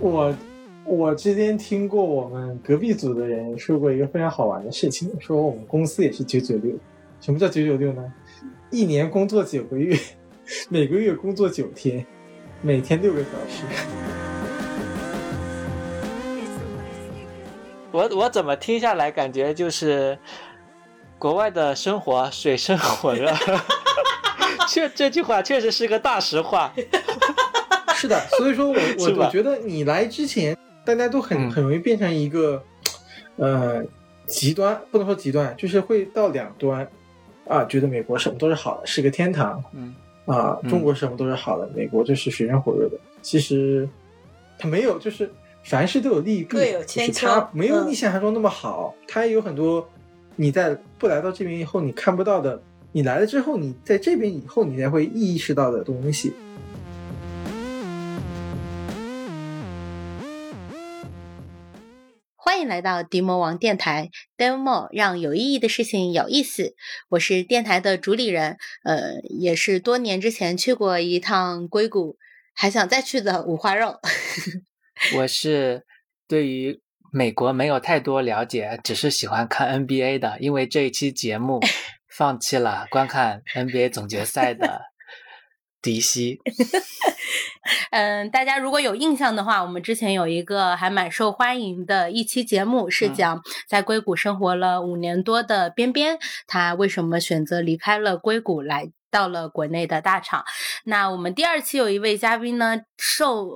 我我之前听过我们隔壁组的人说过一个非常好玩的事情，说我们公司也是九九六。什么叫九九六呢？一年工作九个月，每个月工作九天，每天六个小时。我我怎么听下来感觉就是国外的生活水深火热，确这句话确实是个大实话。是的，所以说我我我觉得你来之前，大家都很很容易变成一个呃极端，不能说极端，就是会到两端。啊，觉得美国什么都是好的，是个天堂，嗯。啊，中国什么都是好的，美国就是水深火热的。其实它没有，就是。凡事都有利弊，就是它没有你想象中那么好，它也有很多你在不来到这边以后你看不到的，你来了之后你在这边以后你才会意识到的东西。欢迎来到迪魔王电台，Demo 让有意义的事情有意思。我是电台的主理人，呃，也是多年之前去过一趟硅谷，还想再去的五花肉。我是对于美国没有太多了解，只是喜欢看 NBA 的。因为这一期节目放弃了观看 NBA 总决赛的迪西。嗯，大家如果有印象的话，我们之前有一个还蛮受欢迎的一期节目，是讲在硅谷生活了五年多的边边，他为什么选择离开了硅谷来。到了国内的大厂，那我们第二期有一位嘉宾呢，受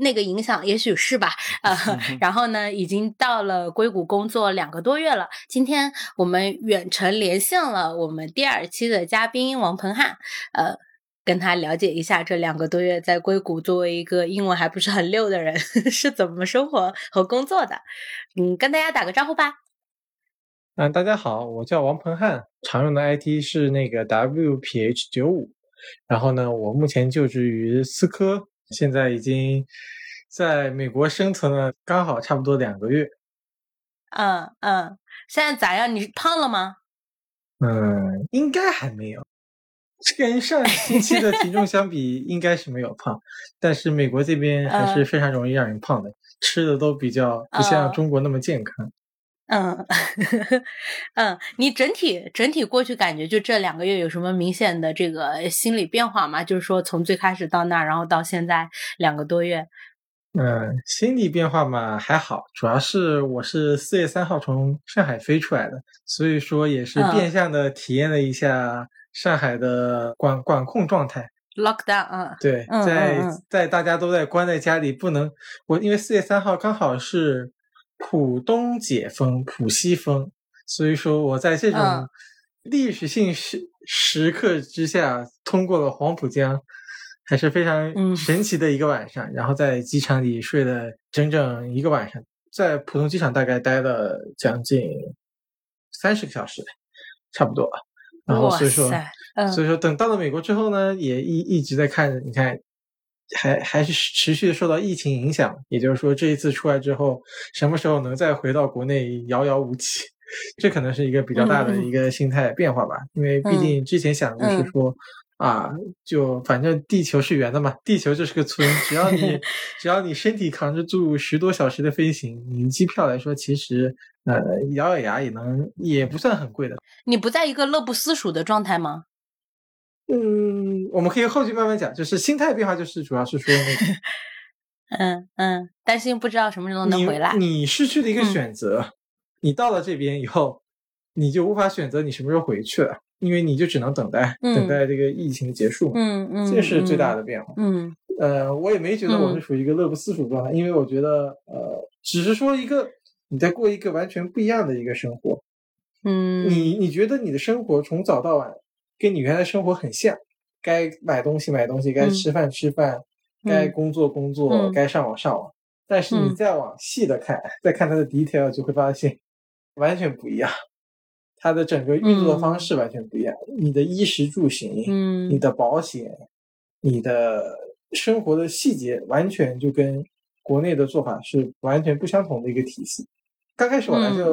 那个影响，也许是吧，呃，然后呢，已经到了硅谷工作两个多月了。今天我们远程连线了我们第二期的嘉宾王鹏汉，呃，跟他了解一下这两个多月在硅谷作为一个英文还不是很溜的人 是怎么生活和工作的。嗯，跟大家打个招呼吧。嗯，大家好，我叫王鹏汉，常用的 ID 是那个 WPH 九五，然后呢，我目前就职于思科，现在已经在美国生存了刚好差不多两个月。嗯嗯，现在咋样？你胖了吗？嗯，应该还没有，跟上星期的体重相比，应该是没有胖，但是美国这边还是非常容易让人胖的，吃的都比较不像中国那么健康。嗯，嗯，你整体整体过去感觉就这两个月有什么明显的这个心理变化吗？就是说从最开始到那儿，然后到现在两个多月。嗯，心理变化嘛还好，主要是我是四月三号从上海飞出来的，所以说也是变相的体验了一下上海的管管控状态。Lockdown，嗯，对，在在大家都在关在家里，不能我因为四月三号刚好是。浦东解封，浦西封，所以说我在这种历史性时时刻之下通过了黄浦江，还是非常神奇的一个晚上。然后在机场里睡了整整一个晚上，在浦东机场大概待了将近三十个小时，差不多。然后所以说，所以说等到了美国之后呢，也一一直在看，你看。还还是持续的受到疫情影响，也就是说，这一次出来之后，什么时候能再回到国内，遥遥无期。这可能是一个比较大的一个心态变化吧。因为毕竟之前想的是说，啊，就反正地球是圆的嘛，地球就是个村，只要你 只要你身体扛得住十多小时的飞行，你机票来说，其实呃咬咬牙也能，也不算很贵的。你不在一个乐不思蜀的状态吗？嗯，我们可以后续慢慢讲，就是心态变化，就是主要是说那个，嗯嗯，担心不知道什么时候能回来。你失去了一个选择，你到了这边以后，你就无法选择你什么时候回去了，因为你就只能等待，等待这个疫情的结束。嗯嗯，这是最大的变化。嗯，呃，我也没觉得我是属于一个乐不思蜀状态，因为我觉得，呃，只是说一个你在过一个完全不一样的一个生活。嗯，你你觉得你的生活从早到晚？跟你原来生活很像，该买东西买东西，该吃饭吃饭，该工作工作，该上网上网。但是你再往细的看，再看它的 detail，就会发现 完全不一样。它的整个运作方式完全不一样。你的衣食住行，嗯，你的保险，你的生活的细节，完全就跟国内的做法是完全不相同的一个体系。刚开始我来就，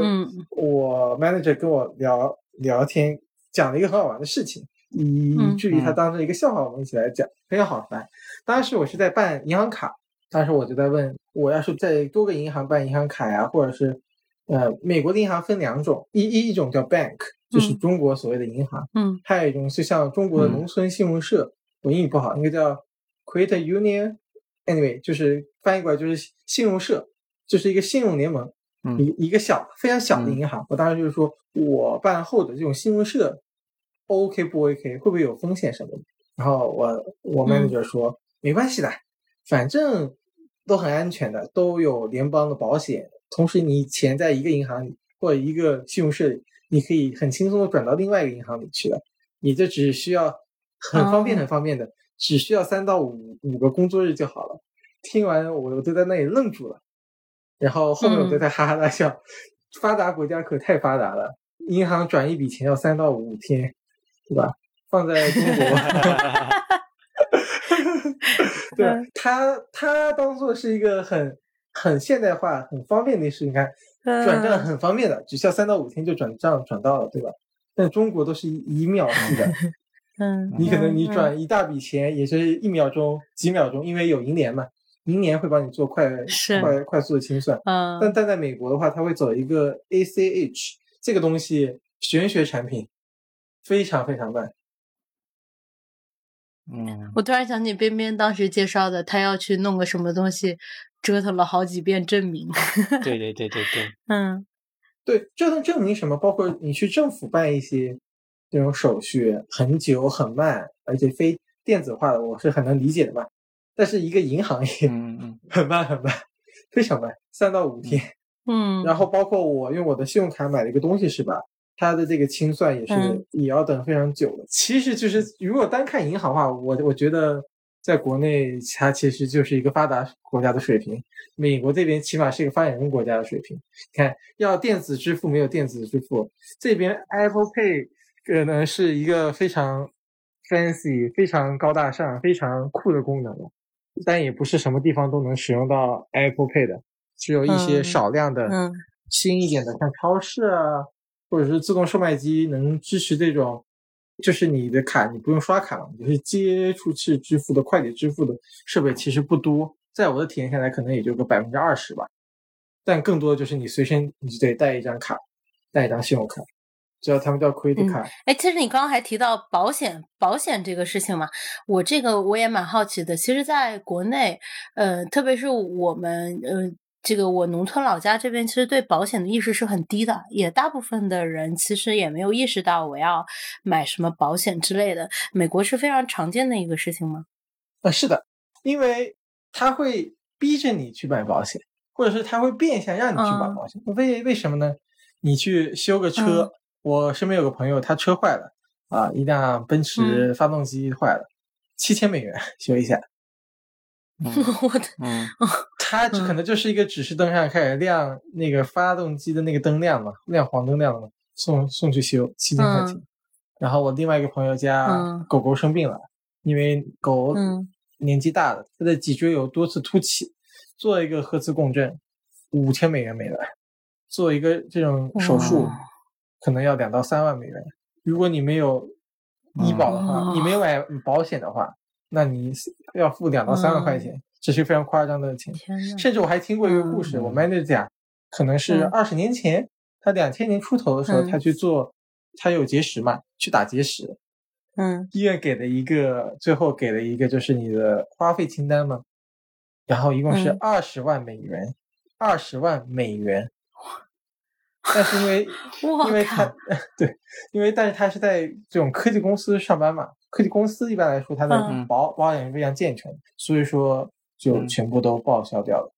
我 manager 跟我聊聊天。讲了一个很好玩的事情，以至于他当成一个笑话，我们一起来讲，非常好玩。当时我是在办银行卡，当时我就在问，我要是在多个银行办银行卡呀，或者是呃，美国的银行分两种，一一一种叫 bank，就是嗯中国所谓的银行，嗯还有一种就像中国的嗯农村信用社，我英语不好，应该叫 credit union。Anyway，就是翻译过来就是信用社，就是一个信用联盟，嗯一一个小非常小的银行。我当时就是说我办后的这种信用社，OK 不 OK，会不会有风险什么的？然后我我 manager 说、没关系的，反正都很安全的，都有联邦的保险。同时，你钱在一个银行里或者一个信用社里，你可以很轻松的转到另外一个银行里去了。你这只需要很方便哦很方便的，只需要三到五五个工作日就好了。听完我我就在那里愣住了，然后后面我就在哈哈大笑。发达国家可太发达了，银行转一笔钱要三到五天，对吧？放在中国，对嗯它它当做是一个很很现代化、很方便的事情。你看，转账很方便的，只需要三到五天就转账转到了，对吧？但中国都是一一秒制的，嗯，你可能你嗯转一大笔钱也是一秒钟、几秒钟，因为有银联嘛，银联会帮你做快是快快速的清算。嗯但但在美国的话，它会走一个 ACH 这个东西，玄学产品非常非常慢。嗯，我突然想起边边当时介绍的，他要去弄个什么东西，折腾了好几遍证明。对对对对对，嗯对，这能证明什么？包括你去政府办一些这种手续，很久很慢，而且非电子化的，我是很能理解的嘛。但是一个银行业嗯嗯 很慢很慢，非常慢，三到五天。嗯，然后包括我用我的信用卡买了一个东西是吧？它的这个清算也是、嗯也要等非常久的。其实就是如果单看银行的话，我我觉得在国内它其实就是一个发达国家的水平，美国这边起码是一个发展中国家的水平。你看，要电子支付没有电子支付，这边 Apple Pay 可能是一个非常 fancy、非常高大上、非常酷的功能了，但也不是什么地方都能使用到 Apple Pay 的，只有一些嗯少量的。嗯新一点的，像超市啊，或者是自动售卖机能支持这种，就是你的卡你不用刷卡了，你就是接触式支付的快捷支付的设备其实不多，在我的体验下来，可能也就个百分之二十吧。但更多的就是你随身你就得带一张卡，带一张信用卡，只要他们叫 credit 嗯卡。哎，其实你刚刚还提到保险，保险这个事情嘛，我这个我也蛮好奇的。其实，在国内，呃，特别是我们，呃，这个我农村老家这边，其实对保险的意识是很低的，也大部分的人其实也没有意识到我要买什么保险之类的。美国是非常常见的一个事情吗？啊，是的，因为他会逼着你去买保险，或者是他会变相让你去买嗯保险。为为什么呢？你去修个车，嗯我身边有个朋友，他车坏了啊，一辆奔驰发动机坏了，七千美元 修一下，嗯 我的，嗯他只可能就是一个指示灯上开始亮那个发动机的那个灯亮了，亮黄灯亮了，送送去修七千块钱。然后我另外一个朋友家嗯狗狗生病了，因为狗嗯年纪大了，它的脊椎有多次凸起，做一个核磁共振，五千美元没了。做一个这种手术哇，可能要两到三万美元。如果你没有医保的话，哦你没有买保险的话，那你要付两到三万块钱，这是非常夸张的钱。甚至我还听过一个故事，嗯。我 manager 讲，可能是嗯。二十年前，他两千年出头的时候，嗯。他去做，他有结石嘛，去打结石，嗯。医院给了一个，最后给了一个就是你的花费清单嘛，然后一共是嗯。二十万美元，二十万美元。但是因为因为他 对，因为但是他是在这种科技公司上班嘛，科技公司一般来说它的嗯保保养是非常健全，所以说就嗯全部都报销掉了。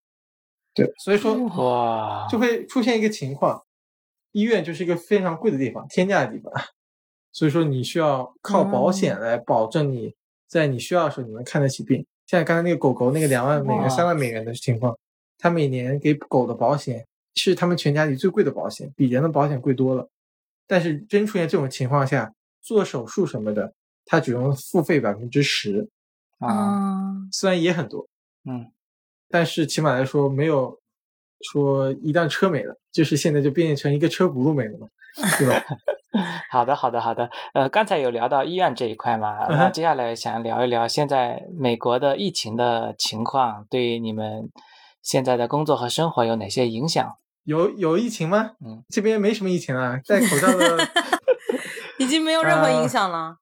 对，所以说哇，就会出现一个情况，医院就是一个非常贵的地方，天价的地方，所以说你需要靠保险来保证你在你需要的时候你能看得起病。像刚才那个狗狗那个两万美元、哇三万美元的情况，他每年给狗的保险是他们全家里最贵的保险，比人的保险贵多了。但是真出现这种情况下，做手术什么的，他只用付费百分之十，啊，啊，虽然也很多，嗯但是起码来说没有说一辆车没了，就是现在就变成一个车轱辘没了嘛，对吧？好的，好的，好的。呃，刚才有聊到医院这一块嘛，那接下来想聊一聊现在美国的疫情的情况，对你们现在的工作和生活有哪些影响？有有疫情吗？嗯，这边没什么疫情啊，戴口罩的 已经没有任何影响了。呃，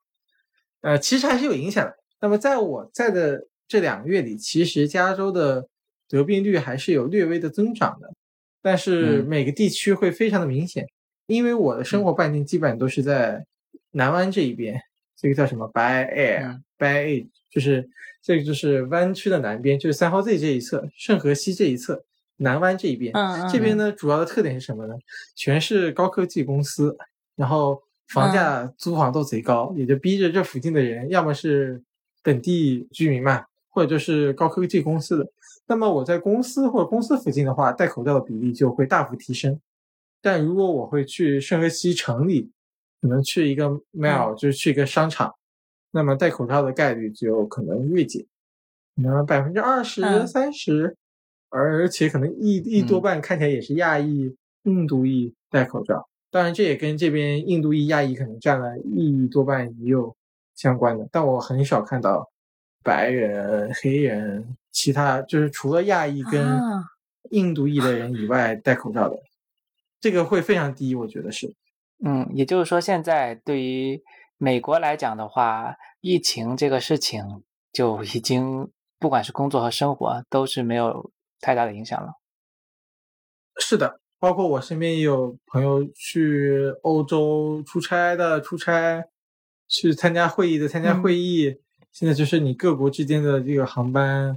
其实还是有影响的。那么在我在的这两个月里，其实加州的得病率还是有略微的增长的，但是每个地区会非常的明显。因为我的生活半径基本都是在南湾这一边，这个叫什么 Air，Bay Air 就是这个就是湾区的南边，就是三号 Z 这一侧，圣荷西这一侧，南湾这一边。嗯嗯。这边呢，主要的特点是什么呢？全是高科技公司，然后房价租房都贼高，也就逼着这附近的人要么是本地居民嘛，或者就是高科技公司的。那么我在公司或者公司附近的话，戴口罩的比例就会大幅提升。但如果我会去圣何西城里，可能去一个 mall，就是去一个商场，那么戴口罩的概率就可能锐减，可能百分之二十三十，而且可能一一多半看起来也是亚裔、印度裔戴口罩。当然，这也跟这边印度裔、亚裔可能占了一多半也有相关的。但我很少看到白人、黑人、其他就是除了亚裔跟印度裔的人以外戴口罩的。这个会非常低，我觉得是。嗯，也就是说，现在对于美国来讲的话，疫情这个事情就已经不管是工作和生活都是没有太大的影响了。是的，包括我身边也有朋友去欧洲出差的出差，去参加会议的参加会议。现在就是你各国之间的这个航班，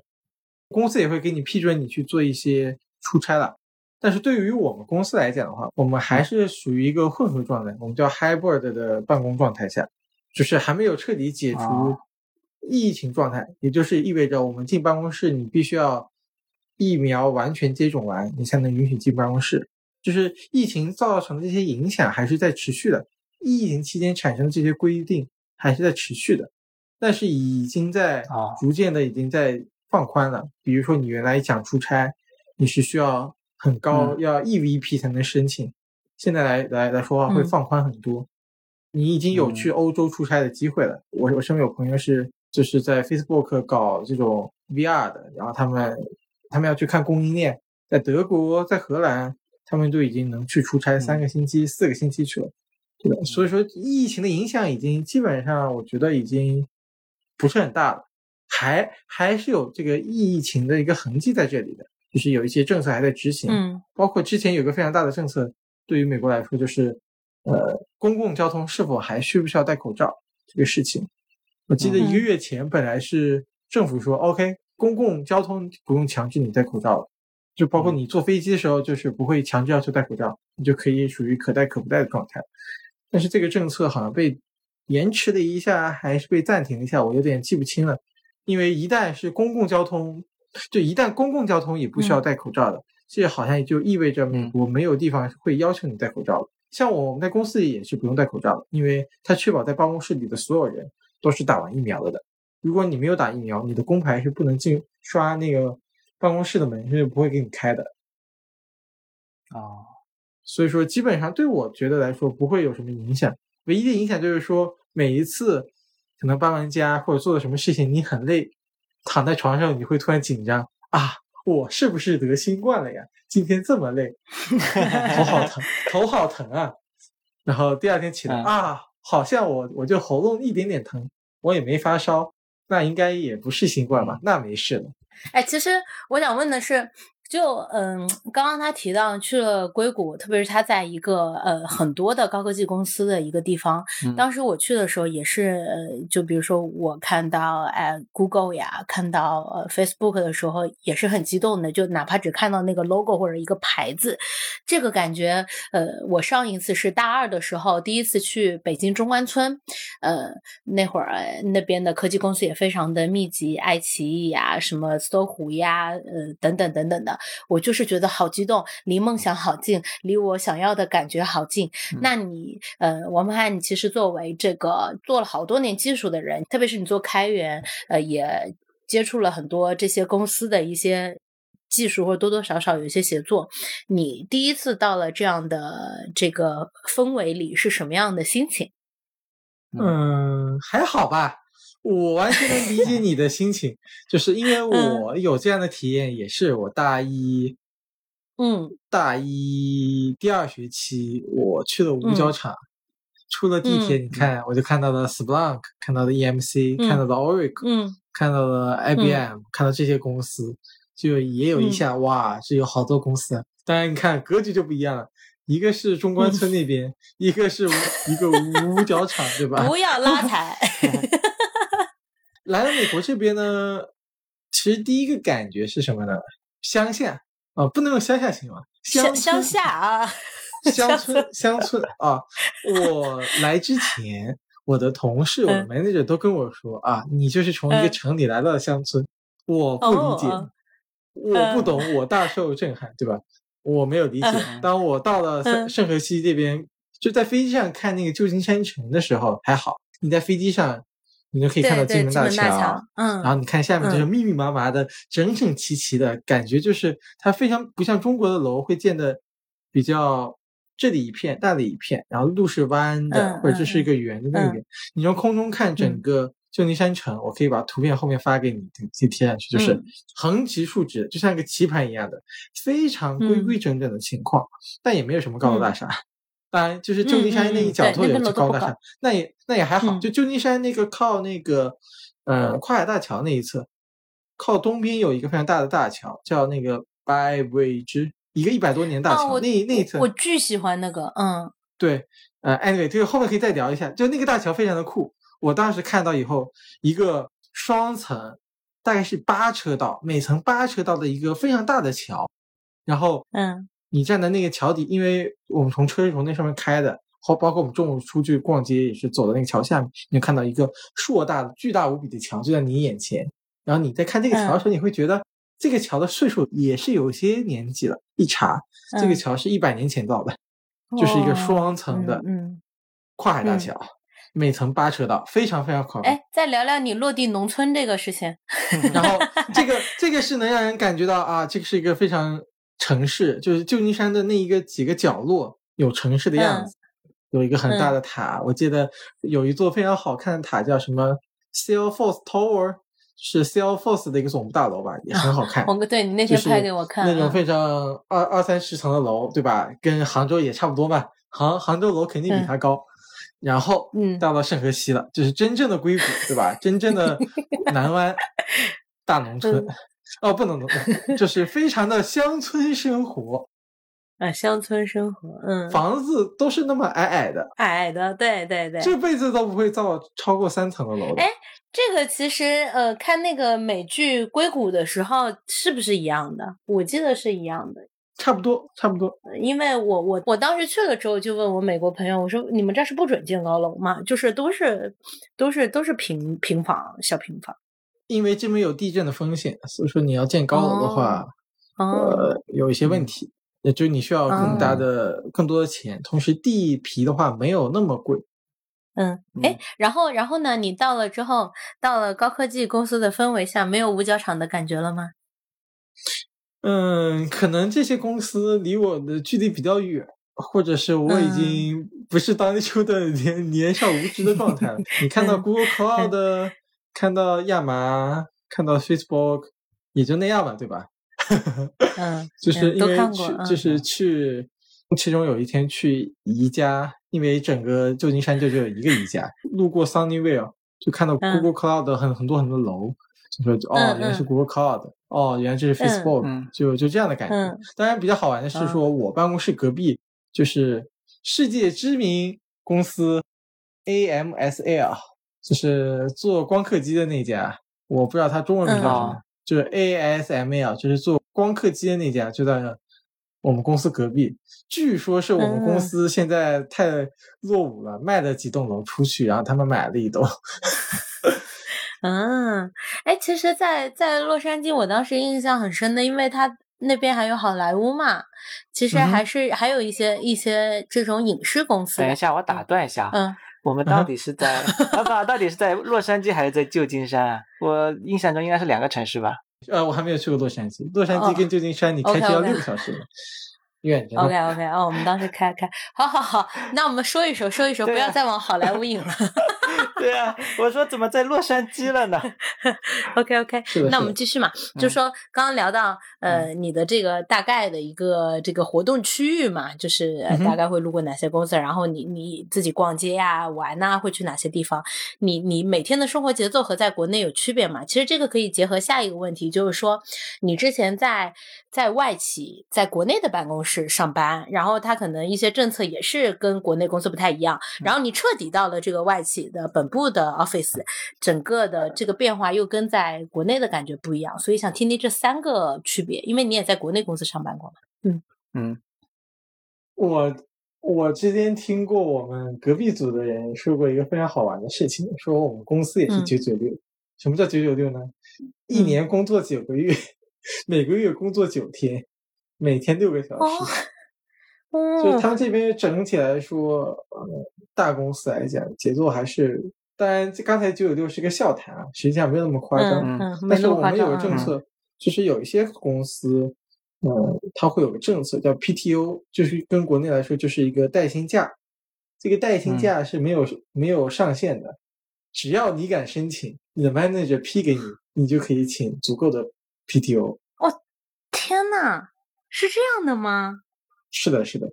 公司也会给你批准你去做一些出差了。但是对于我们公司来讲的话，我们还是属于一个混合状态，我们叫 hybrid 的办公状态下，就是还没有彻底解除疫情状态，也就是意味着我们进办公室，你必须要疫苗完全接种完，你才能允许进办公室。就是疫情造成的这些影响还是在持续的，疫情期间产生的这些规定还是在持续的，但是已经在逐渐的已经在放宽了。比如说你原来想出差，你是需要。很高，要 EVP 才能申请。现在来来来说话会放宽很多。你已经有去欧洲出差的机会了。我我身边有朋友是就是在 Facebook 搞这种 VR 的，然后他们他们要去看供应链，在德国、在荷兰，他们都已经能去出差三个星期、四个星期去了。对的，所以说疫情的影响已经基本上，我觉得已经不是很大了，还还是有这个疫情的一个痕迹在这里的。就是有一些政策还在执行，嗯，包括之前有个非常大的政策，对于美国来说就是，呃，公共交通是否还需不需要戴口罩这个事情。我记得一个月前本来是政府说，OK，公共交通不用强制你戴口罩了，就包括你坐飞机的时候，就是不会强制要求戴口罩，你就可以属于可戴可不戴的状态。但是这个政策好像被延迟了一下，还是被暂停了一下，我有点记不清了。因为一旦是公共交通，就一旦公共交通也不需要戴口罩的，这好像也就意味着美国没有地方会要求你戴口罩了。像我们在公司里也是不用戴口罩的，因为它确保在办公室里的所有人都是打完疫苗了的。如果你没有打疫苗，你的工牌是不能进刷那个办公室的门，是不会给你开的。啊，所以说基本上对我觉得来说不会有什么影响，唯一的影响就是说每一次可能搬完家或者做了什么事情，你很累。躺在床上，你会突然紧张啊！我是不是得新冠了呀？今天这么累，头好疼，头好疼啊！然后第二天起来啊，好像我我就喉咙一点点疼，我也没发烧，那应该也不是新冠吧？那没事了。哎，其实我想问的是。就嗯，刚刚他提到去了硅谷，特别是他在一个呃很多的高科技公司的一个地方。当时我去的时候也是，呃，就比如说我看到哎 Google 呀，看到呃 Facebook 的时候也是很激动的。就哪怕只看到那个 logo 或者一个牌子，这个感觉，呃，我上一次是大二的时候第一次去北京中关村，呃，那会儿那边的科技公司也非常的密集，爱奇艺呀，什么搜狐呀，呃，等等等等的。我就是觉得好激动，离梦想好近，离我想要的感觉好近。那你，呃，王鹏汉，你其实作为这个做了好多年技术的人，特别是你做开源，呃，也接触了很多这些公司的一些技术或者多多少少有一些协作。你第一次到了这样的这个氛围里是什么样的心情？嗯，还好吧。我完全能理解你的心情，就是因为 我有这样的体验，也是我大一，嗯，大一第二学期我去了五角场，出了地铁，你。看我就看到了 Splunk，看到了 EMC，看到了 Oracle，嗯，看到了 IBM，看到这些公司，就也有一下哇，这有好多公司。当然，你看格局就不一样了，一个是中关村那边，一个是一个五角场，对吧？不要拉踩。来了美国这边呢，其实第一个感觉是什么呢？乡下啊，不能用乡下形容，乡乡下啊，乡村乡村啊。我来之前，我的同事、我的 manager 都跟我说啊，你就是从一个城里来到了乡村，我不理解，我不懂，我大受震撼，对吧？我没有理解。当我到了圣圣河西这边，就在飞机上看那个旧金山城的时候还好，你在飞机上。你就可以看到金门大桥，嗯，然后你看下面就是密密麻麻的、整整齐齐的感觉，就是它非常不像中国的楼会建的比较这里一片、那里一片，然后路是弯的，或者这是一个圆的那边。你从空中看整。个旧金山城，我可以把图片后面发给你，可以贴上去，就是横直竖直，就像一个棋盘一样的，非常规规整整的情况，但也没有什么高楼大厦。当然，就是旧金山那一角头有是高大上，那也那也还好。就旧金山那个靠那个呃跨海大桥那一侧，靠东边有一个非常大的大桥，叫那个 By Bridge，一个一百多年大桥。那那一侧我巨喜欢那个，嗯，对，呃，anyway，这个后面可以再聊一下。就那个大桥非常的酷，我当时看到以后，一个双层，大概是八车道，每层八车道的一个非常大的桥，然后嗯。你站在那个桥底，因为我们从车是从那上面开的，或包括我们中午出去逛街也是走到那个桥下面，你就看到一个硕大的、巨大无比的桥就在你眼前。然后你在看这个桥的时候，你会觉得这个桥的岁数也是有些年纪了。一查，这个桥是一百年前造的，就是一个双层的跨海大桥，每层八车道，非常非常宽。哎，再聊聊你落地农村这个事情。然后 这个这个是能让人感觉到啊，这个是一个非常。城市就是旧金山的那一个几个角落有城市的样子，有一个很大的塔。我记得有一座非常好看的塔，叫什么 Salesforce Tower，是 Salesforce 的一个总部大楼吧，也很好 看。我对你那天拍给我看，那种非常二二三十层的楼，对吧？跟杭州也差不多吧。杭杭州楼肯定比它高。然后，嗯，到了圣河西了，就是真正的硅谷，对吧？真正的南湾大农村。哦，不能，能，就是非常的乡村生活啊，乡村生活，嗯，房子都是那么矮矮的，矮矮的，对对对，这辈子都不会造超过三层的楼。哎，这个其实呃，看那个美剧《硅谷》的时候是不是一样的？我记得是一样的，差不多，差不多。因为我我我当时去了之后，就问我美国朋友，我说你们这是不准建高楼吗？就是都是都是都是平平房，小平房。因为这边有地震的风险，所以说你要建高楼的话，呃，有一些问题，也就你需要更大的、更多的钱。同时，地皮的话没有那么贵。嗯，哎，然后，然后呢？你到了之后，到了高科技公司的氛围下，没有五角场的感觉了吗？嗯，可能这些公司离我的距离比较远，或者是我已经不是当 初的年年少无知的状态了。你看到 Google Cloud。看到亚麻，看到 Facebook，也就那样吧，对吧？嗯，就是因为去，就是去，其中有一天去宜家，因为整个旧金山就只有一个宜家，路过 Sunnyvale，就看到 Google Cloud 很很多很多楼，就说哦，原来是 Google Cloud，哦，原来这是 Facebook，就就这样的感觉。当然比较好玩的是，说我办公室隔壁就是世界知名公司 AMSL。就是做光刻机的那家，我不知道它中文名叫什么，就是 ASML，就是做光刻机的那家，就在我们公司隔壁。据说是我们公司现在太落伍了，卖了几栋楼出去，然后他们买了一栋。嗯，哎，其实，在在洛杉矶，我当时印象很深的，因为它那边还有好莱坞嘛，其实还是还有一些一些这种影视公司。等一下，我打断一下。嗯。我们到底是在，啊不，到底是在洛杉矶还是在旧金山啊？我印象中应该是两个城市吧。呃，我还没有去过洛杉矶，洛杉矶哦跟旧金山你开车要六个小时呢，远着呢。OK OK，哦，我们当时开开，好好好，那我们说一说，说一说，不要再往好莱坞引了。对啊，我说怎么在洛杉矶了呢？OK OK，是是那我们继续嘛，就嗯说刚刚聊到呃你的这个大概的一个这个活动区域嘛，就是大概会路过哪些公司，然后你你自己逛街呀、玩呐、会去哪些地方？你你每天的生活节奏和在国内有区别吗？其实这个可以结合下一个问题，就是说你之前在在外企在国内的办公室上班，然后他可能一些政策也是跟国内公司不太一样，然后你彻底到了这个外企的本部的 office，整个的这个变化又跟在国内的感觉不一样，所以想听听这三个区别，因为你也在国内公司上班过嘛。嗯，我我之前听过我们隔壁组的人说过一个非常好玩的事情，说我们公司也是嗯九九六。什么叫九九六呢？一嗯年工作九个月，每个月工作九天，每天六个小哦时。就他们这边整体来说，呃，大公司来讲节奏还是，当然这刚才九九六是个笑谈啊，实际上没有那么夸张。嗯嗯，但是。我们有个政嗯策，就是有一些公司，呃，它会有个政策叫 PTO，就是跟国内来说就是一个带薪假。这个带薪嗯假是没有、没有上限的，只要你敢申请，你的 manager 批给你，你就可以请足够的 PTO。哦天呐，是这样的吗？是的，是的，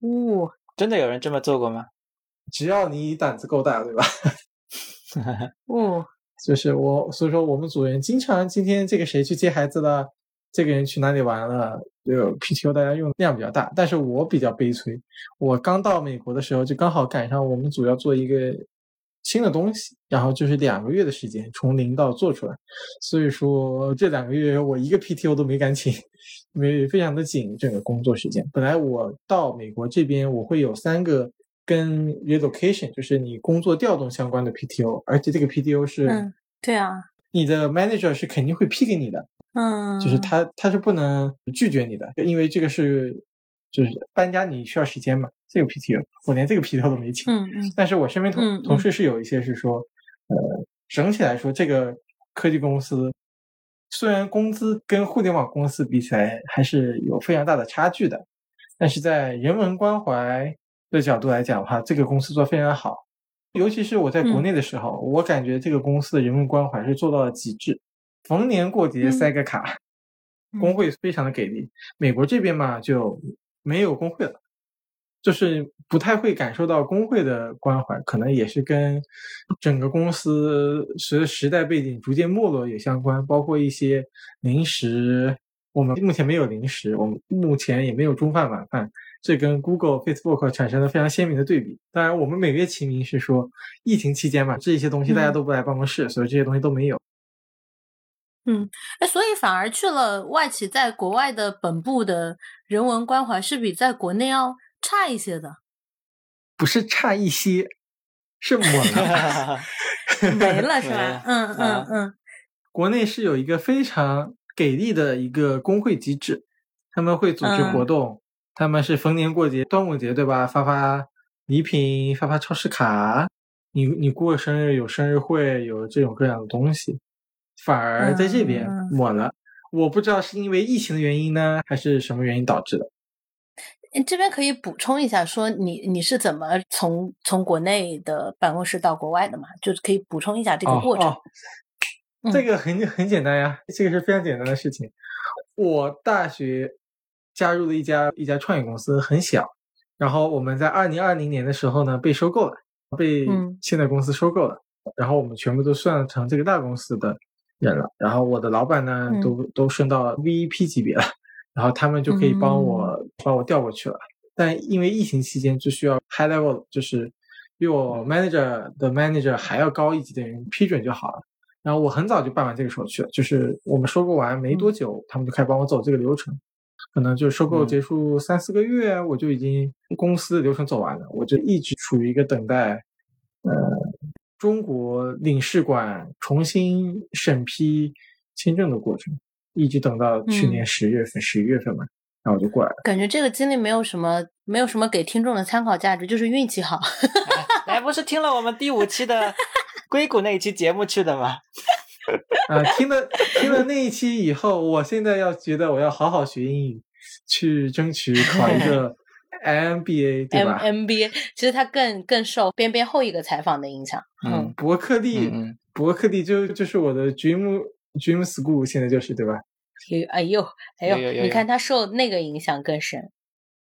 哦，真的有人这么做过吗？只要你胆子够大，对吧？哦，就是我，所以说我们组员经常今天这个谁去接孩子了，这个人去哪里玩了，就 PTO 大家用量比较大。但是我比较悲催，我刚到美国的时候就刚好赶上我们组要做一个新的东西，然后就是两个月的时间从零到做出来，所以说这两个月我一个 PTO 都没敢请，因为非常的紧整个工作时间。本来我到美国这边我会有三个。跟 relocation 就是你工作调动相关的 PTO，而且这个 PTO 是嗯，对啊，你的 manager 是肯定会批给你的，嗯，就是他他是不能拒绝你的，因为这个是就是搬家你需要时间嘛，这个 PTO 我连这个 PTO 都没请，嗯嗯但是我身边同同事是有一些是说，呃，整体来说这个科技公司虽然工资跟互联网公司比起来还是有非常大的差距的，但是在人文关怀的角度来讲的话，这个公司做得非常好。尤其是我在国嗯内的时候，我感觉这个公司的人文关怀是做到了极致，逢年过节嗯塞个卡，工会非常的给力。美国这边嘛就没有工会了，就是不太会感受到工会的关怀，可能也是跟整个公司随着时代背景逐渐没落也相关，包括一些零食。我们目前没有零食，我们目前也没有中饭晚饭，这跟 Google、Facebook 产生了非常鲜明的对比。当然，我们每月齐名是说，疫情期间嘛，这些东西大家嗯都不来办公室，所以这些东西都没有。哎，所以反而去了外企，在国外的本部的人文关怀是比在国内要差一些的，不是差一些，是抹了。没了是吧？嗯嗯啊嗯国内是有一个非常给力的一个工会机制，他们会组织活动，他们是逢年过节，端午节对吧？发发礼品，发发超市卡，你你过生日有生日会，有这种各样的东西。反而在这边抹了，我不知道是因为疫情的原因呢，还是什么原因导致的。诶这边可以补充一下，说你你是怎么从从国内的办公室到国外的嘛？就是可以补充一下这个过程。哦哦、这个很很简单呀，这个是非常简单的事情。我大学加入了一家一家创业公司，很小。然后我们在二零二零年的时候呢，被收购了，被嗯现在公司收购了。然后我们全部都算成这个大公司的人了。然后我的老板呢，嗯都都升到 VP 级别了。然后他们就可以帮我、把我调过去了。但因为疫情期间，就需要 high level，就是比我 manager 的 manager 还要高一级的人批准就好了。然后我很早就办完这个手续了，就是我们收购完没多久，他们就开始帮我走这个流程。可能就收购结束三四个月，我就已经公司的流程走完了，我就一直处于一个等待，呃，中国领事馆重新审批签证的过程，一直等到去年十月份、十一、月份嘛，然后我就过来了。感觉这个经历没有什么没有什么给听众的参考价值，就是运气好。哎，不是听了我们第五期的硅谷那一期节目去的吗？啊，听了听了那一期以后，我现在要觉得我要好好学英语，去争取考一个 MBA，对 M 吧？MBA 其实他更更受边边后一个采访的影响。嗯伯克利，嗯嗯伯克利就就是我的 dream dream school，现在就是对吧？有哎呦哎呦，你看他受那个影响更深。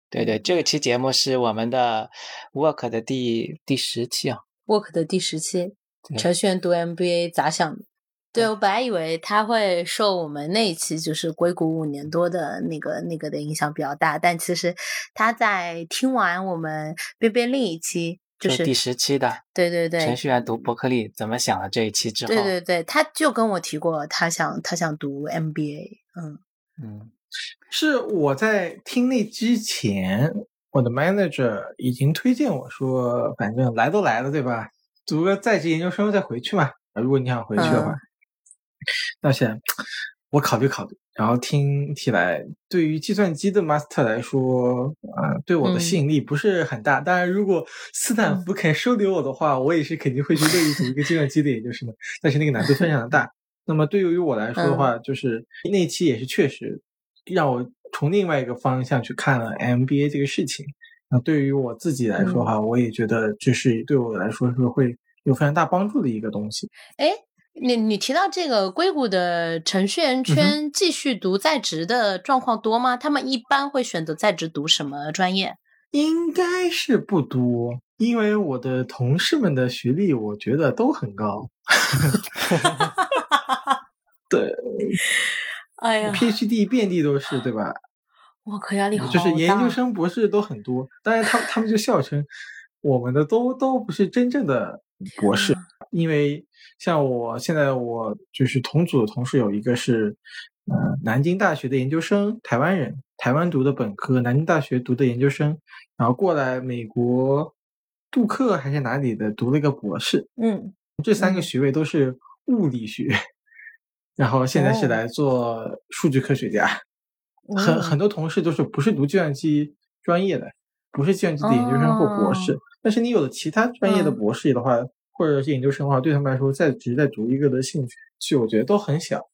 对对，这期节目是我们的 Work 的第第十期啊。Work 的第十期，对程序员读 MBA 咋想的？对我本来以为他会受我们那一期就是硅谷五年多的那个那个的影响比较大，但其实他在听完我们边边另一期，就是第十期的对对对程序员读伯克利怎么想的这一期之后，对对对，他就跟我提过，他想他想读 MBA，嗯嗯是我在听那之前，我的 manager 已经推荐我说，反正来都来了，对吧？读个在职研究生再回去嘛。如果你想回去的话，嗯但是我考虑考虑，然后听起来对于计算机的 master 来说，啊、对我的吸引力不是很大。当然，如果斯坦福肯收留我的话，我也是肯定会去乐意读一个计算机的研究生的。但是那个难度非常的大。那么对于我来说的话，就是那一期也是确实让我从另外一个方向去看了 MBA 这个事情。那对于我自己来说的话，我也觉得这是对我来说是会有非常大帮助的一个东西。哎，你你提到这个硅谷的程序员圈继续读在职的状况多吗？他们一般会选择在职读什么专业？应该是不多，因为我的同事们的学历我觉得都很高。对 哎呀，，PhD 遍地都是，对吧？我可压力好大。就是研究生、博士都很多，但是他他们就笑称我们的都都不是真正的博士，因为像我现在我就是同组的同事有一个是呃南京大学的研究生，台湾人，台湾读的本科，南京大学读的研究生，然后过来美国杜克还是哪里的读了一个博士，嗯这三个嗯。学位都是物理学，然后现在是哦。来做数据科学家。很嗯。很多同事都是不是读计算机专业的，不是计算机的研究生或博士，但是你有了其他专业的博士的话，或者是研究生的话，对他们来说在职再读一个的兴趣，其实我觉得都很小。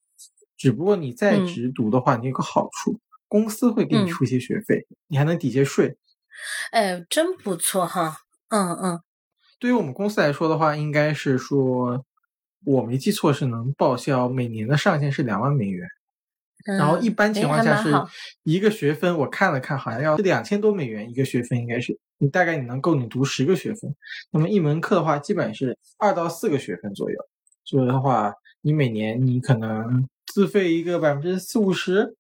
只不过你在嗯职读的话，你有个好处，公司会给你嗯出一些学费，你还能抵些税。哎，真不错哈。嗯嗯对于我们公司来说的话，应该是说，我没记错是能报销每年的上限是两万美元。嗯，然后一般情况下是一个学分，我看了看，好像要两千多美元一个学分，应该是你大概你能够你读十个学分。那么一门课的话，基本是二到四个学分左右。所以的话，你每年你可能自费一个百分之四五十，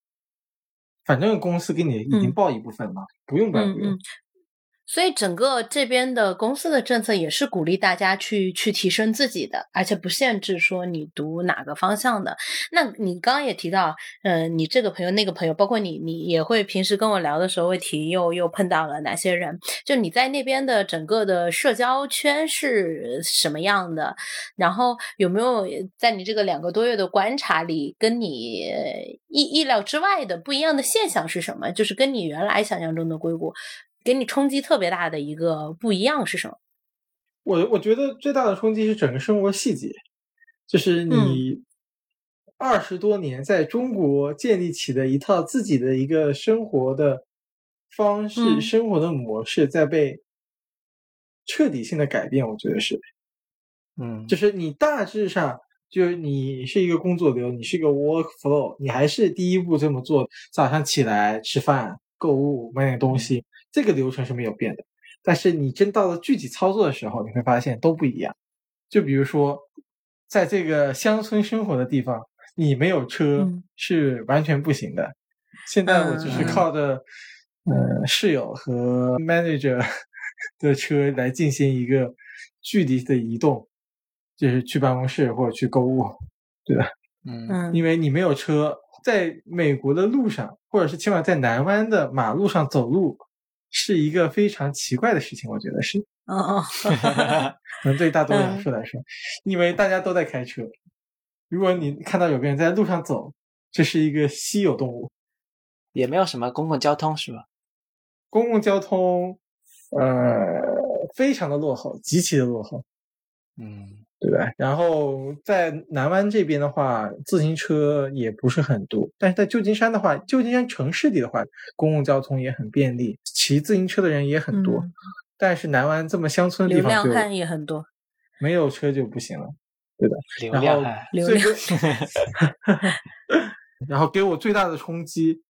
反正公司给你已经嗯报一部分嘛，不用管不用。嗯嗯。所以整个这边的公司的政策也是鼓励大家去去提升自己的，而且不限制说你读哪个方向的。那你刚刚也提到，呃，你这个朋友那个朋友，包括你，你也会平时跟我聊的时候会提又又碰到了哪些人？就你在那边的整个的社交圈是什么样的？然后有没有在你这个两个多月的观察里，跟你意意料之外的不一样的现象是什么？就是跟你原来想象中的硅谷。给你冲击特别大的一个不一样是什么？我我觉得最大的冲击是整个生活细节，就是嗯你二十多年在中国建立起的一套自己的一个生活的方式、嗯生活的模式，在被彻底性的改变。我觉得是，嗯，就是你大致上就是你是一个工作流，你是一个 work flow，你还是第一步这么做，早上起来吃饭、购物、买点东西，这个流程是没有变的。但是你真到了具体操作的时候，你会发现都不一样。就比如说，在这个乡村生活的地方，你没有车嗯是完全不行的。现在我只是嗯靠着呃室友和 manager 的车来进行一个距离的移动，就是去办公室或者去购物，对吧？嗯嗯因为你没有车，在美国的路上，或者是起码在南湾的马路上走路，是一个非常奇怪的事情，我觉得是。哦哦，可能对大多数来说，因为大家都在开车。如果你看到有个人在路上走，这是一个稀有动物。也没有什么公共交通是吧？公共交通，呃，非常的落后，极其的落后。嗯对吧？然后在南湾这边的话，自行车也不是很多，但是在旧金山的话，旧金山城市里的话，公共交通也很便利，骑自行车的人也很多。嗯但是南湾这么乡村的地方就流量汉也很多。没有车就不行了，对的。流然后量汉，流量 然后给我最大的冲击，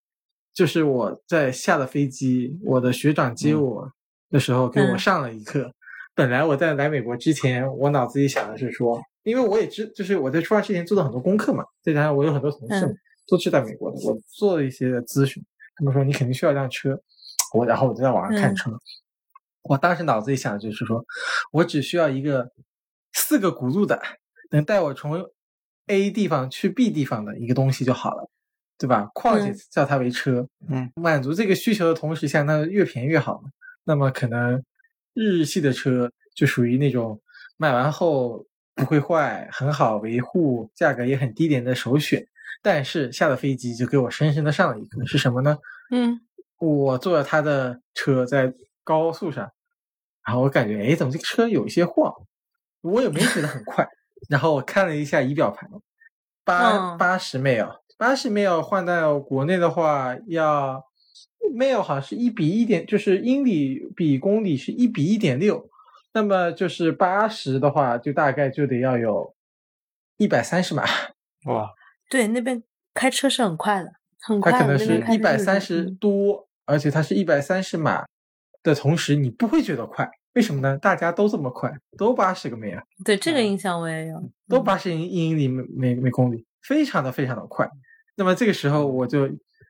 就是我在下了飞机，我的学长接我的时候给我嗯上了一课。本来我在来美国之前，我脑子里想的是说，因为我也知，就是我在出发之前做了很多功课嘛，再加上我有很多同事嗯都是在美国的，我做了一些咨询，他们说你肯定需要一辆车，我然后我就在网上看嗯车。我当时脑子里想的就是说，我只需要一个四个轱辘的，能带我从 A 地方去 B 地方的一个东西就好了，对吧？况且嗯叫它为车，嗯，满足这个需求的同时，像那越便宜越好嘛。那么可能日系的车就属于那种卖完后不会坏，很好维护，价格也很低廉的首选。但是下了飞机就给我深深的上了一课，是什么呢？嗯我坐了他的车在高速上，然后我感觉，哎，怎么这个车有一些晃？我也没觉得很快。然后我看了一下仪表盘，八嗯八十 mil，八十 mil 换到国内的话要 mil 好像是一比一点，就是英里比公里是一比一点六，那么就是八十的话，就大概就得要有一百三十码。哇，对，那边开车是很快的，很快的。它可能是一百三十嗯多，而且它是一百三十码的同时，你不会觉得快，为什么呢？大家都这么快，都八十个每啊，对这个嗯印象我也有。嗯都八十英里每每每公里，非常的非常的快。那么这个时候，我就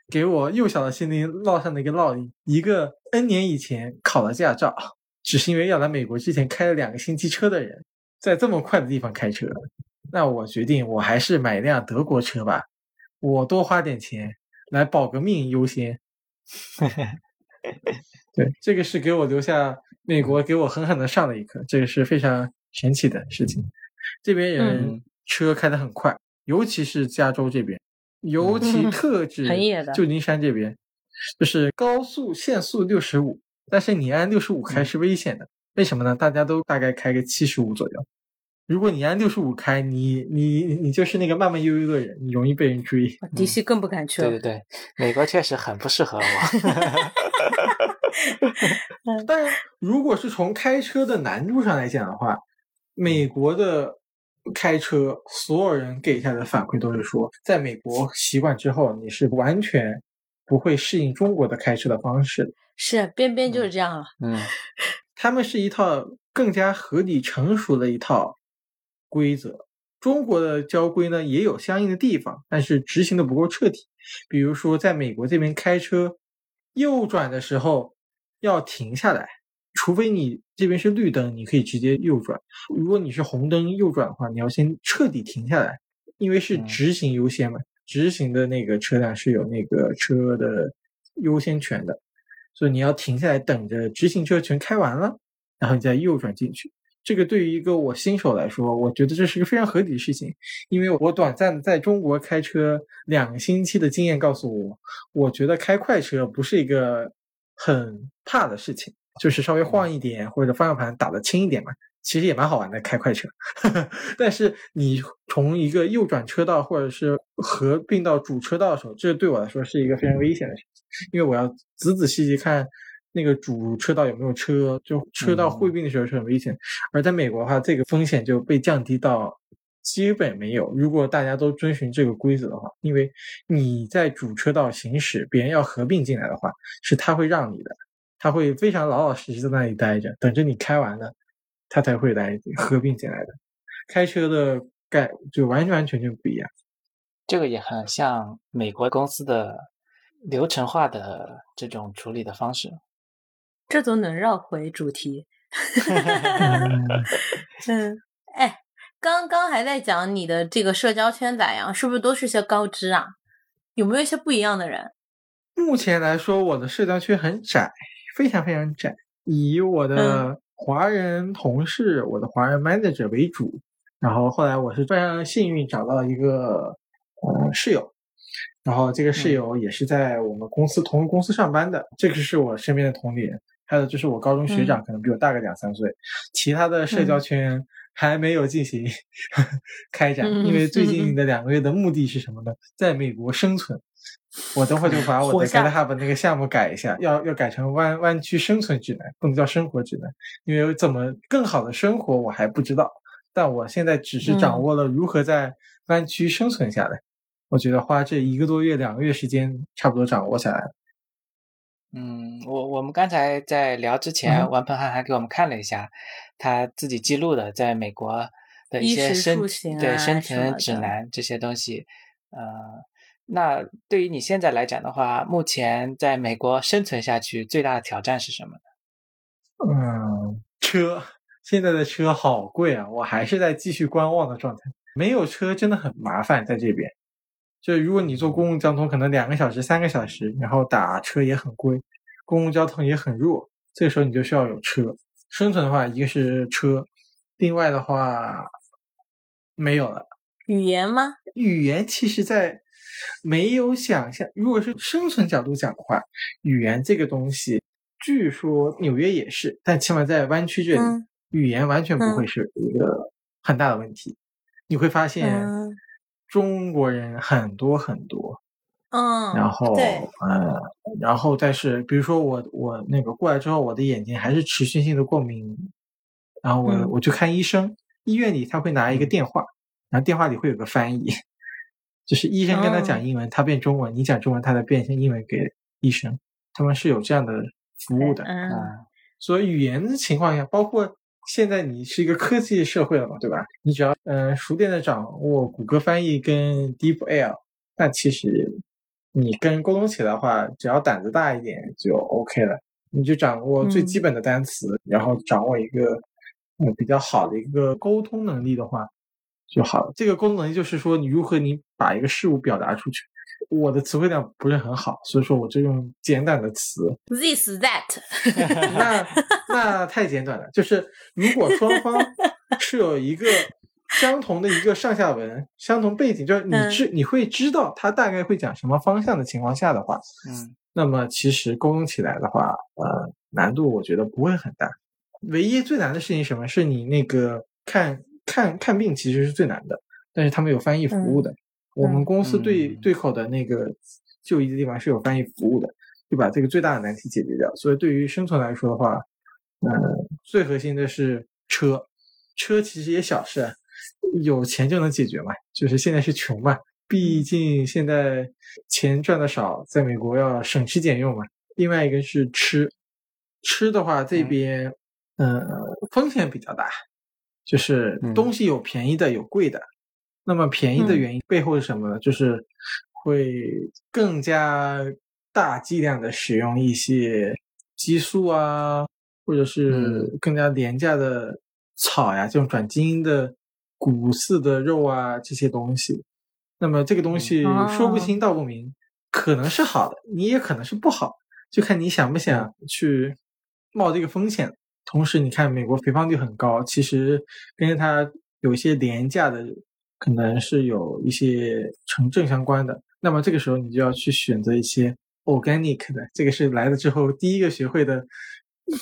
给我幼小的心灵烙上了一个烙印：一个 N 年以前考了驾照，只是因为要来美国之前开了两个星期车的人，在这么快的地方开车，那我决定我还是买一辆德国车吧，我多花点钱来保个命优先。对，这个是给我留下美国给我狠狠的上了一课，这个是非常神奇的事情。这边人嗯车开得很快，尤其是加州这边，尤其嗯特指很野的旧金山这边，就是高速限速六十五，但是你按六十五开是危险的，为什么呢？大家都大概开个七十五左右。如果你按六十五开，你你你就是那个慢慢悠悠的人，你容易被人追。迪西更不敢去了。对对对，美国确实很不适合我。但如果是从开车的难度上来讲的话，美国的开车，所有人给下的反馈都是说，在美国习惯之后，你是完全不会适应中国的开车的方式。是边边就是这样了。嗯他们是一套更加合理成熟的一套规则。中国的交规呢也有相应的地方，但是执行的不够彻底。比如说，在美国这边开车，右转的时候要停下来，除非你这边是绿灯，你可以直接右转；如果你是红灯右转的话，你要先彻底停下来，因为是嗯直行优先嘛，直行的那个车辆是有那个车的优先权的。所以你要停下来等着直行车全开完了，然后你再右转进去。这个对于一个我新手来说，我觉得这是一个非常合理的事情，因为我短暂在中国开车两个星期的经验告诉我，我觉得开快车不是一个很怕的事情，就是稍微晃一点或者方向盘打得轻一点嘛，其实也蛮好玩的开快车。但是你从一个右转车道或者是合并到主车道的时候，这对我来说是一个非常危险的事情，因为我要仔仔细细看那个主车道有没有车，就车道汇并的时候是很危险。而在美国的话，这个风险就被降低到基本没有。如果大家都遵循这个规则的话，因为你在主车道行驶，别人要合并进来的话，是他会让你的，他会非常老老实实在那里待着，等着你开完了，他才会来合并进来的。开车的概就完完全全不一样。这个也很像美国公司的流程化的这种处理的方式。这都能绕回主题。嗯嗯，哎，刚刚还在讲你的这个社交圈咋样？是不是都是些高知啊？有没有一些不一样的人？目前来说，我的社交圈很窄，非常非常窄，以我的华人同事、我的华人 manager 为主。然后后来我是非常幸运找到一个呃室友，然后这个室友也是在我们公司同一公司上班的，这个是我身边的同龄人。还有就是我高中学长，可能比我大个两三岁。其他的社交圈还没有进行 开展，因为最近的两个月的目的是什么呢？在美国生存。我等会儿就把我的 GitHub 那个项目改一下，要要改成弯弯曲生存指南，不能叫生活指南，因为怎么更好的生活我还不知道。但我现在只是掌握了如何在弯曲生存下来。我觉得花这一个多月、两个月时间，差不多掌握下来了。嗯，我我们刚才在聊之前，王鹏汉还给我们看了一下他自己记录的在美国的一些生对生存指南这些东西。呃，那对于你现在来讲的话，目前在美国生存下去最大的挑战是什么呢？嗯，车，现在的车好贵啊，我还是在继续观望的状态。没有车真的很麻烦，在这边。就如果你坐公共交通，可能两个小时、三个小时，然后打车也很贵，公共交通也很弱，这个时候你就需要有车生存的话，一个是车，另外的话没有了语言吗？语言其实，在没有想象，如果是生存角度讲的话，语言这个东西，据说纽约也是，但起码在湾区这里，语言完全不会是一个很大的问题，你会发现。中国人很多很多，嗯，然后呃，然后但是比如说我我那个过来之后，我的眼睛还是持续性的过敏，然后我我去看医生，医院里他会拿一个电话，然后电话里会有个翻译，就是医生跟他讲英文，他变中文，你讲中文，他再变成英文给医生，他们是有这样的服务的，啊，所以语言的情况下，包括。现在你是一个科技社会了嘛，对吧？你只要嗯熟练的掌握谷歌翻译跟 DeepL，那其实你跟人沟通起来的话，只要胆子大一点就 OK 了。你就掌握最基本的单词，然后掌握一个嗯比较好的一个沟通能力的话就好了。这个沟通能力就是说你如何你把一个事物表达出去。我的词汇量不是很好，所以说我就用简短的词。This that，那那太简短了。就是如果双方是有一个相同的一个上下文、相同背景，就是你知你会知道他大概会讲什么方向的情况下的话，嗯，那么其实沟通起来的话，呃，难度我觉得不会很大。唯一最难的事情什么？是你那个看看看病其实是最难的，但是他们有翻译服务的。我们公司对对口的那个就医的地方是有翻译服务的，就把这个最大的难题解决掉。所以对于生存来说的话，嗯，最核心的是车，车其实也小事，有钱就能解决嘛。就是现在是穷嘛，毕竟现在钱赚的少，在美国要省吃俭用嘛。另外一个是吃，吃的话这边嗯风险比较大，就是东西有便宜的有贵的。那么便宜的原因背后是什么呢？就是会更加大剂量的使用一些激素啊，或者是更加廉价的草呀，这种转基因的谷饲的肉啊这些东西。那么这个东西说不清道不明，可能是好的，你也可能是不好，就看你想不想去冒这个风险。同时，你看美国肥胖率很高，其实跟它有一些廉价的。可能是有一些成正相关的，那么这个时候你就要去选择一些 organic 的，这个是来了之后第一个学会的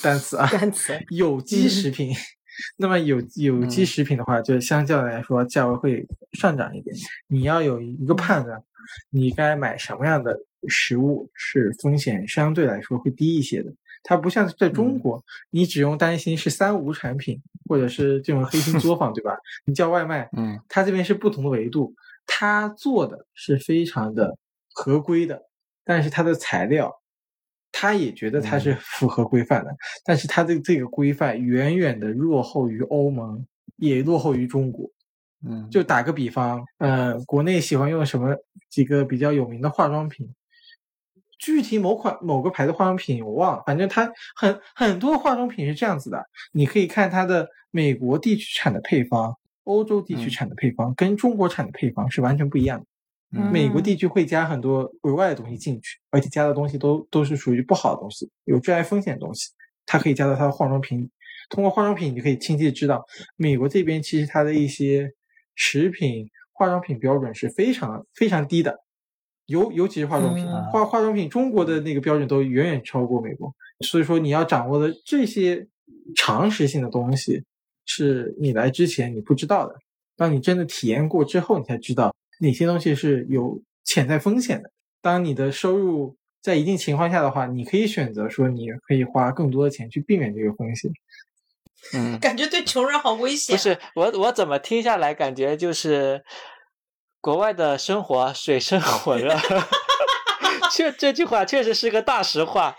单词啊，单词有机食品。那么有有机食品的话，就相较来说价位会上涨一点。你要有一个判断，你该买什么样的食物是风险相对来说会低一些的。它不像在中国，你只用担心是三无产品，或者是这种黑心作坊，对吧？你叫外卖，嗯，它这边是不同的维度，它做的是非常的合规的，但是它的材料，他也觉得它是符合规范的，但是它的这个规范远远的落后于欧盟，也落后于中国。嗯，就打个比方，呃，国内喜欢用什么几个比较有名的化妆品？具体某款某个牌子化妆品我忘了，反正它很很多化妆品是这样子的，你可以看它的美国地区产的配方，欧洲地区产的配方跟中国产的配方是完全不一样的。美国地区会加很多额外的东西进去，而且加的东西都都是属于不好的东西，有致癌风险的东西，它可以加到它的化妆品。通过化妆品，你可以清晰的知道，美国这边其实它的一些食品化妆品标准是非常非常低的。尤尤其是化妆品，化化妆品中国的那个标准都远远超过美国，所以说你要掌握的这些常识性的东西，是你来之前你不知道的。当你真的体验过之后，你才知道哪些东西是有潜在风险的。当你的收入在一定情况下的话，你可以选择说你可以花更多的钱去避免这个风险。嗯，感觉对穷人好危险。不是我，我怎么听下来感觉就是国外的生活 水深火热。确这句话确实是个大实话。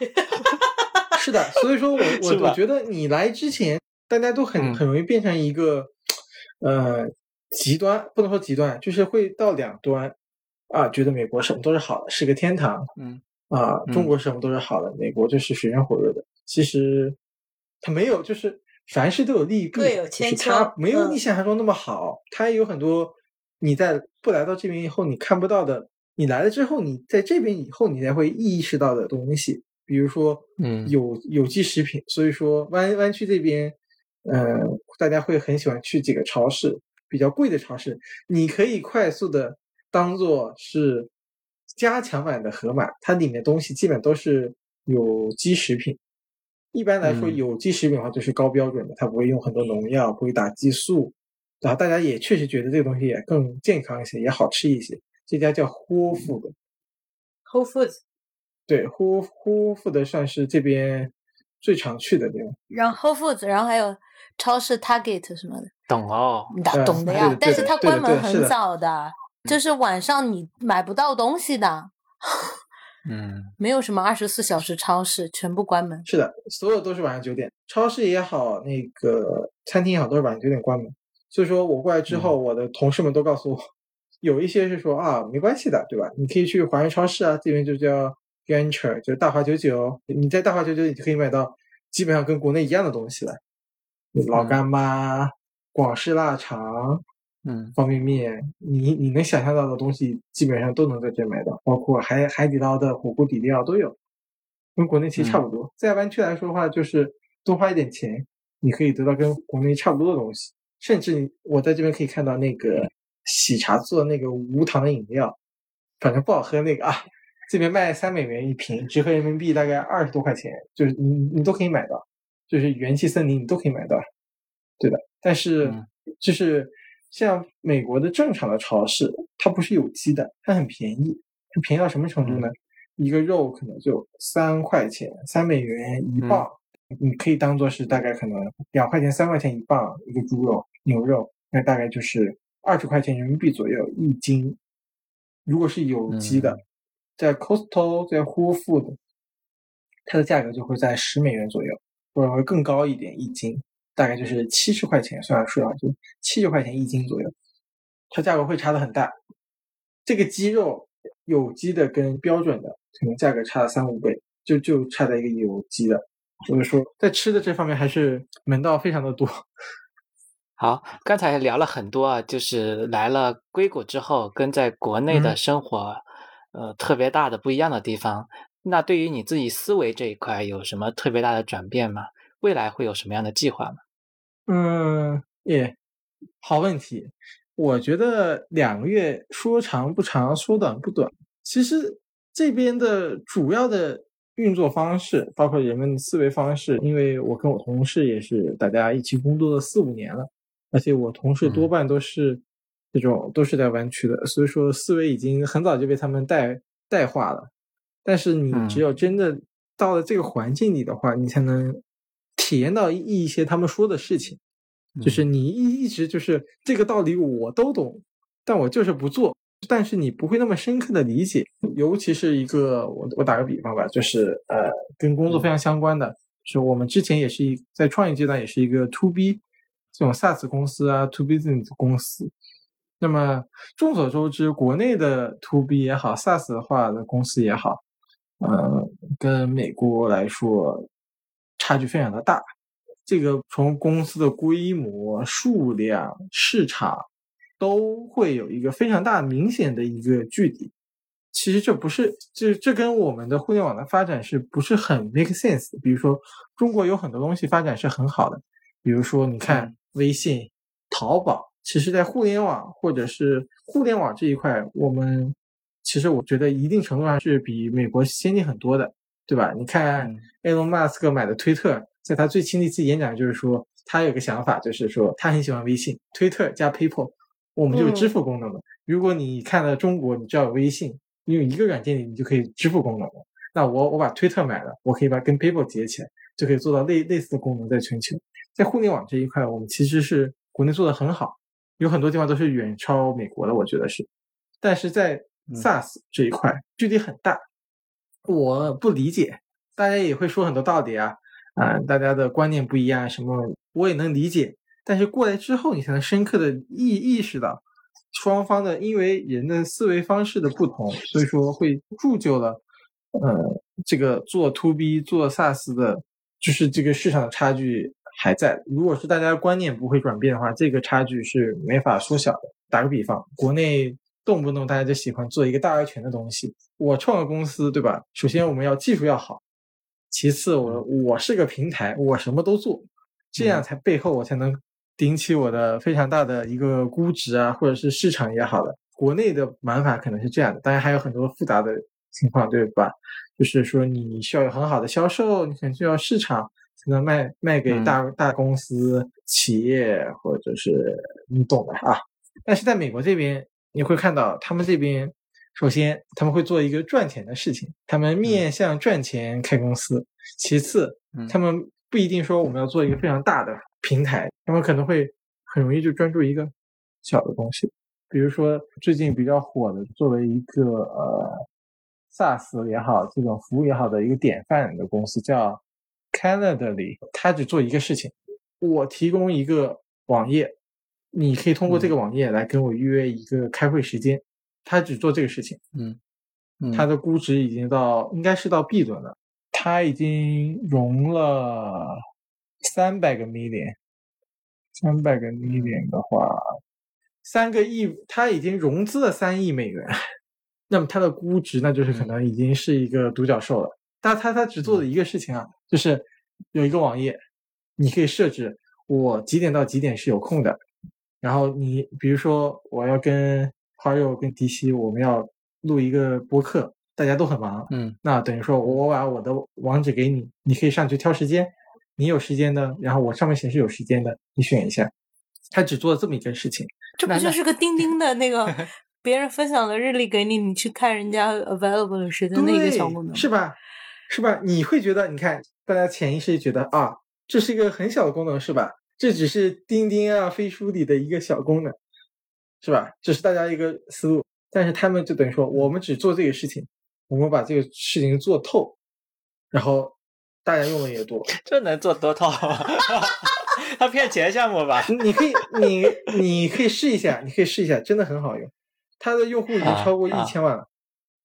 是的，所以说我我我觉得你来之前，大家都很嗯。很容易变成一个呃极端，不能说极端，就是会到两端。啊，觉得美国什么都是好的，是个天堂。嗯。啊，嗯。中国什么都是好的，美国就是水深火热的。其实它没有，就是凡事都有利弊，各有就是千秋。它没有嗯。你想象中那么好，它也有很多你在不来到这边以后你看不到的，你来了之后，你在这边以后你才会意识到的东西，比如说嗯。有有机食品，所以说湾湾区这边，呃，大家会很喜欢去几个超市，比较贵的超市，你可以快速的当做是加强版的盒马，它里面东西基本都是有机食品。一般来说，嗯。有机食品的话就是高标准的，它不会用很多农药，不会打激素，然后大家也确实觉得这个东西也更健康一些，也好吃一些。这家叫 Whole Food，Whole Foods，对，Whole Whole Food 算是这边最常去的地方。然后 Whole Foods，然后还有超市 Target 什么的，懂哦。懂的呀。但是它关门很早的，就是晚上你买不到东西的，嗯没有什么二十四小时超市，全部关门。是的，所有都是晚上九点，超市也好，那个餐厅也好，都是晚上九点关门。所以说我过来之后，我的同事们都告诉我，有一些是说啊，没关系的，对吧？你可以去华人超市啊，这边就叫 Gancher，就是大华九九，你在大华九九你就可以买到基本上跟国内一样的东西了，老干妈、广式腊肠、嗯方便面，你你能想象到的东西，基本上都能在这买到，包括海海底捞的火锅底料都有，跟国内其实差不多。在湾区来说的话，就是多花一点钱，你可以得到跟国内差不多的东西，甚至我在这边可以看到那个喜茶做的那个无糖的饮料，反正不好喝那个啊，这边卖三美元一瓶，折合人民币大概二十多块钱，就是你你都可以买到，就是元气森林你都可以买到，对的。但是嗯就是像美国的正常的超市，它不是有机的，它很便宜，它便宜到什么程度呢？一个肉可能就三块钱，三美元一磅，你可以当做是大概可能两块钱、三块钱一磅一个猪肉、牛肉，那大概就是二十块钱人民币左右一斤。如果是有机的，嗯在 Costco、在 Whole Food，它的价格就会在十美元左右，或者会更高一点一斤，大概就是七十块钱，算数啊，就七十块钱一斤左右，它价格会差的很大。这个鸡肉有机的跟标准的可能价格差了三五倍，就就差在一个有机的。所以说，在吃的这方面还是门道非常的多。好，刚才聊了很多啊，就是来了硅谷之后，跟在国内的嗯生活，呃，特别大的不一样的地方。那对于你自己思维这一块，有什么特别大的转变吗？未来会有什么样的计划吗？嗯，也好问题。我觉得两个月说长不长，说短不短。其实这边的主要的运作方式，包括人们的思维方式，因为我跟我同事也是大家一起工作了四五年了，而且我同事多嗯。半都是这种都是在湾区的，所以说思维已经很早就被他们带带化了。但是你只嗯。有真的到了这个环境里的话，你才能体验到一一些他们说的事情。就是你一一直就是这个道理我都懂，但我就是不做，但是你不会那么深刻的理解，尤其是一个我我打个比方吧，就是呃跟工作非常相关的，是我们之前也是一在创业阶段也是一个 to B 这种 SaaS 公司啊 to business 公司，那么众所周知，国内的 to B 也好，SaaS 化的公司也好，呃，跟美国来说差距非常的大。这个从公司的规模、数量、市场都会有一个非常大明显的一个距离。其实这不是，这这跟我们的互联网的发展是不是很 make sense？比如说，中国有很多东西发展是很好的，比如说你看微信、淘宝，其实在互联网或者是互联网这一块，我们其实我觉得一定程度上是比美国先进很多的，对吧？你看嗯 Elon Musk 买的推特，在他最亲的一次演讲就是说，他有个想法，就是说他很喜欢微信、推特加 PayPal，我们就有支付功能的。如果你看到中国，你知道微信，你有一个软件里你就可以支付功能了。那我我把推特买了，我可以把跟 PayPal 结起来，就可以做到类类似的功能在全球。在互联网这一块，我们其实是国内做的很好，有很多地方都是远超美国的，我觉得是。但是在 SaaS 这一块距离很大，我不理解，大家也会说很多道理啊，啊，大家的观念不一样，什么我也能理解。但是过来之后，你才能深刻的意意识到，双方的因为人的思维方式的不同，所以说会铸就了，呃，这个做 To B 做 SaaS 的，就是这个市场的差距还在。如果是大家观念不会转变的话，这个差距是没法缩小的。打个比方，国内。动不动大家就喜欢做一个大而全的东西。我创个公司，对吧？首先我们要技术要好，其次我我是个平台，我什么都做，这样才背后我才能顶起我的非常大的一个估值啊，或者是市场也好的。国内的玩法可能是这样的，当然还有很多复杂的情况，对吧？就是说你需要有很好的销售，你可能需要市场才能卖卖给大大公司、企业或者是你懂的啊。但是在美国这边。你会看到他们这边，首先他们会做一个赚钱的事情，他们面向赚钱开公司。其次，他们不一定说我们要做一个非常大的平台，他们可能会很容易就专注一个小的东西。比如说最近比较火的，作为一个呃 SaaS 也好，这种服务也好的一个典范的公司叫 Canada 里，他只做一个事情，我提供一个网页。你可以通过这个网页来跟我预约一个开会时间，他只做这个事情。嗯，他的估值已经到应该是到 B 轮了，他已经融了三百个 million，三百个 million 的话，三个亿，他已经融资了三亿美元，那么他的估值那就是可能已经是一个独角兽了。但他他只做了一个事情啊，就是有一个网页，你可以设置我几点到几点是有空的。然后你比如说，我要跟花友、跟迪西，我们要录一个播客，大家都很忙，嗯，那等于说我把我的网址给你，你可以上去挑时间，你有时间的，然后我上面显示有时间的，你选一下。他只做了这么一件事情，这不就是个钉钉的那个别人分享的日历给你，你去看人家 available 的时间 那个小功能，是吧？是吧？你会觉得，你看大家潜意识觉得啊，这是一个很小的功能，是吧？这只是钉钉啊、飞书里的一个小功能，是吧？这是大家一个思路，但是他们就等于说，我们只做这个事情，我们把这个事情做透，然后大家用的也多。这能做多透？他骗钱项目吧？你可以，你你可以试一下，你可以试一下，真的很好用。它的用户已经超过一千万了，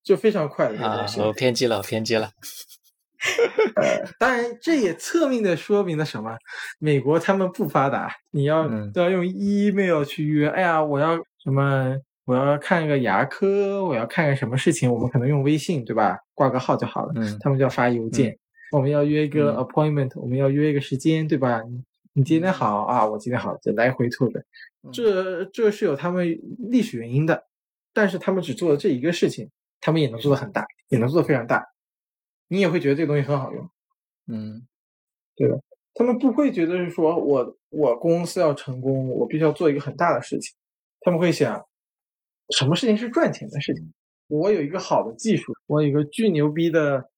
就非常快的啊！我偏激了，我偏激了。呃，当然，这也侧面的说明了什么？美国他们不发达，你要都要用 email 去约。哎呀，我要什么？我要看个牙科，我要看个什么事情？我们可能用微信，对吧？挂个号就好了。嗯，他们就要发邮件。我们要约一个 appointment，我们要约一个时间，对吧？你你今天好啊，我今天好，就来回吐的。这这是有他们历史原因的，但是他们只做了这一个事情，他们也能做的很大，也能做的非常大。你也会觉得这个东西很好用，嗯，对吧？他们不会觉得是说我我公司要成功，我必须要做一个很大的事情。他们会想，什么事情是赚钱的事情？我有一个好的技术，我有一个巨牛逼的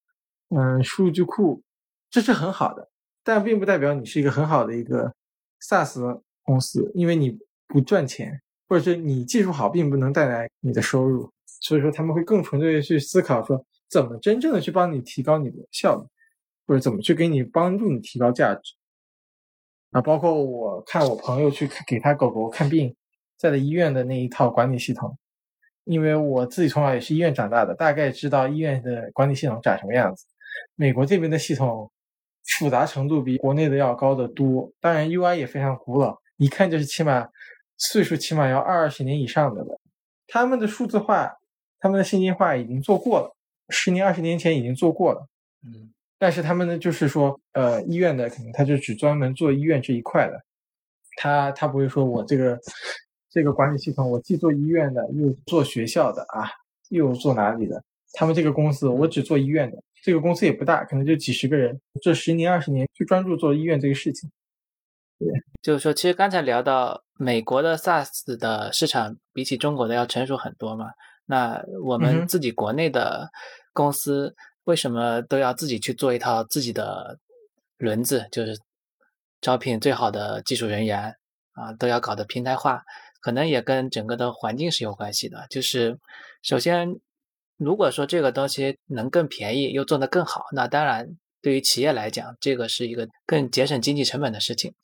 嗯数据库，这是很好的，但并不代表你是一个很好的一个 SaaS 公司，因为你不赚钱，或者是你技术好，并不能带来你的收入。所以说，他们会更纯粹的去思考说。怎么真正的去帮你提高你的效率，或者怎么去给你帮助你提高价值啊？包括我看我朋友去给他狗狗看病，在的医院的那一套管理系统，因为我自己从小也是医院长大的，大概知道医院的管理系统长什么样子。美国这边的系统复杂程度比国内的要高得多，当然 UI 也非常古老，一看就是起码岁数起码要二十年以上的了。他们的数字化、他们的信息化已经做过了。十年、二十年前已经做过了，嗯，但是他们呢，就是说，呃，医院的可能他就只专门做医院这一块的，他他不会说我这个这个管理系统，我既做医院的，又做学校的啊，又做哪里的？他们这个公司我只做医院的，这个公司也不大，可能就几十个人，这十年、二十年就专注做医院这个事情。对就是说，其实刚才聊到美国的 SaaS 的市场比起中国的要成熟很多嘛，那我们自己国内的公司为什么都要自己去做一套自己的轮子，就是招聘最好的技术人员啊，都要搞得平台化，可能也跟整个的环境是有关系的。就是首先，如果说这个东西能更便宜又做得更好，那当然对于企业来讲，这个是一个更节省经济成本的事情。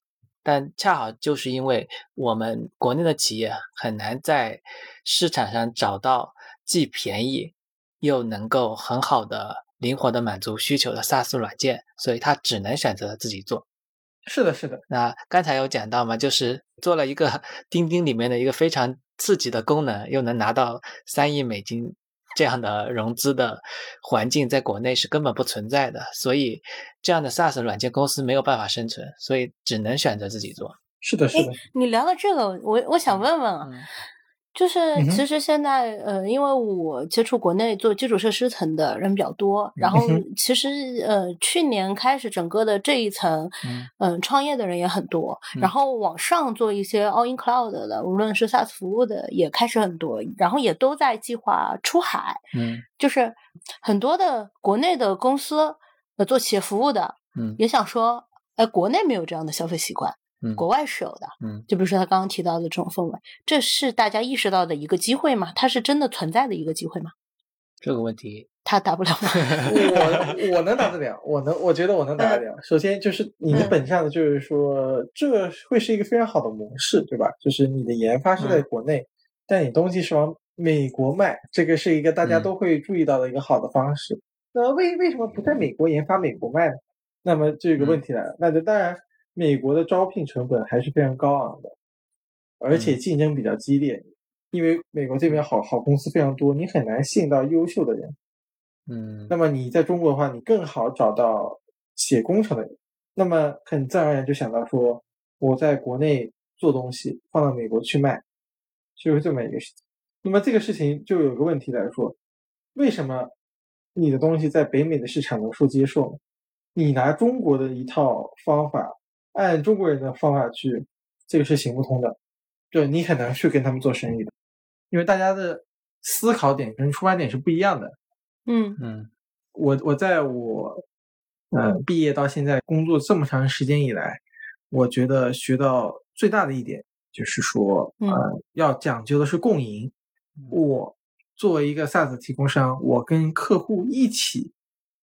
但恰好就是因为我们国内的企业很难在市场上找到既便宜又能够很好的灵活的满足需求的 SaaS 软件，所以他只能选择自己做。是的，是的，那刚才有讲到嘛，就是做了一个 钉钉里面的一个非常刺激的功能，又能拿到三亿美金这样的融资的环境，在国内是根本不存在的，所以这样的 SaaS 软件公司没有办法生存，所以只能选择自己做。是的，是的，你聊到这个，我我想问问啊，嗯就是其实现在呃，因为我接触国内做基础设施层的人比较多，然后其实呃去年开始整个的这一层嗯。嗯、创业的人也很多，嗯。然后往上做一些 all in cloud 的，无论是 SaaS 服务的也开始很多，然后也都在计划出海，嗯。就是很多的国内的公司呃做企业服务的嗯。也想说，哎，国内没有这样的消费习惯，嗯国外是有的。嗯就比如说他刚刚提到的这种氛围，这是大家意识到的一个机会吗？它是真的存在的一个机会吗？这个问题，他答不了吗？我我能答得了，我能，我觉得我能答得了。首先就是你的嗯本上的，就是说这会是一个非常好的模式，对吧？就是你的研发是在国内，但你东西是往美国卖，这个是一个大家嗯都会注意到的一个好的方式。那为为什么不在美国研发，美国卖呢？那么这个问题来了，那就当然美国的招聘成本还是非常高昂的，而且嗯竞争比较激烈，因为美国这边好好公司非常多，你很难吸引到优秀的人。嗯那么你在中国的话，你更好找到写工程的人。那么很自然而然就想到说，我在国内做东西，放到美国去卖，就是这么一个事情。那么这个事情就有个问题来说，为什么你的东西在北美的市场能受接受呢？你拿中国的一套方法，按中国人的方法去，这个是行不通的。对你很难去跟他们做生意的，因为大家的思考点跟出发点是不一样的。嗯嗯我我在我呃毕业到现在工作这么长时间以来，我觉得学到最大的一点就是说，嗯呃，要讲究的是共赢。我作为一个 SaaS 提供商，我跟客户一起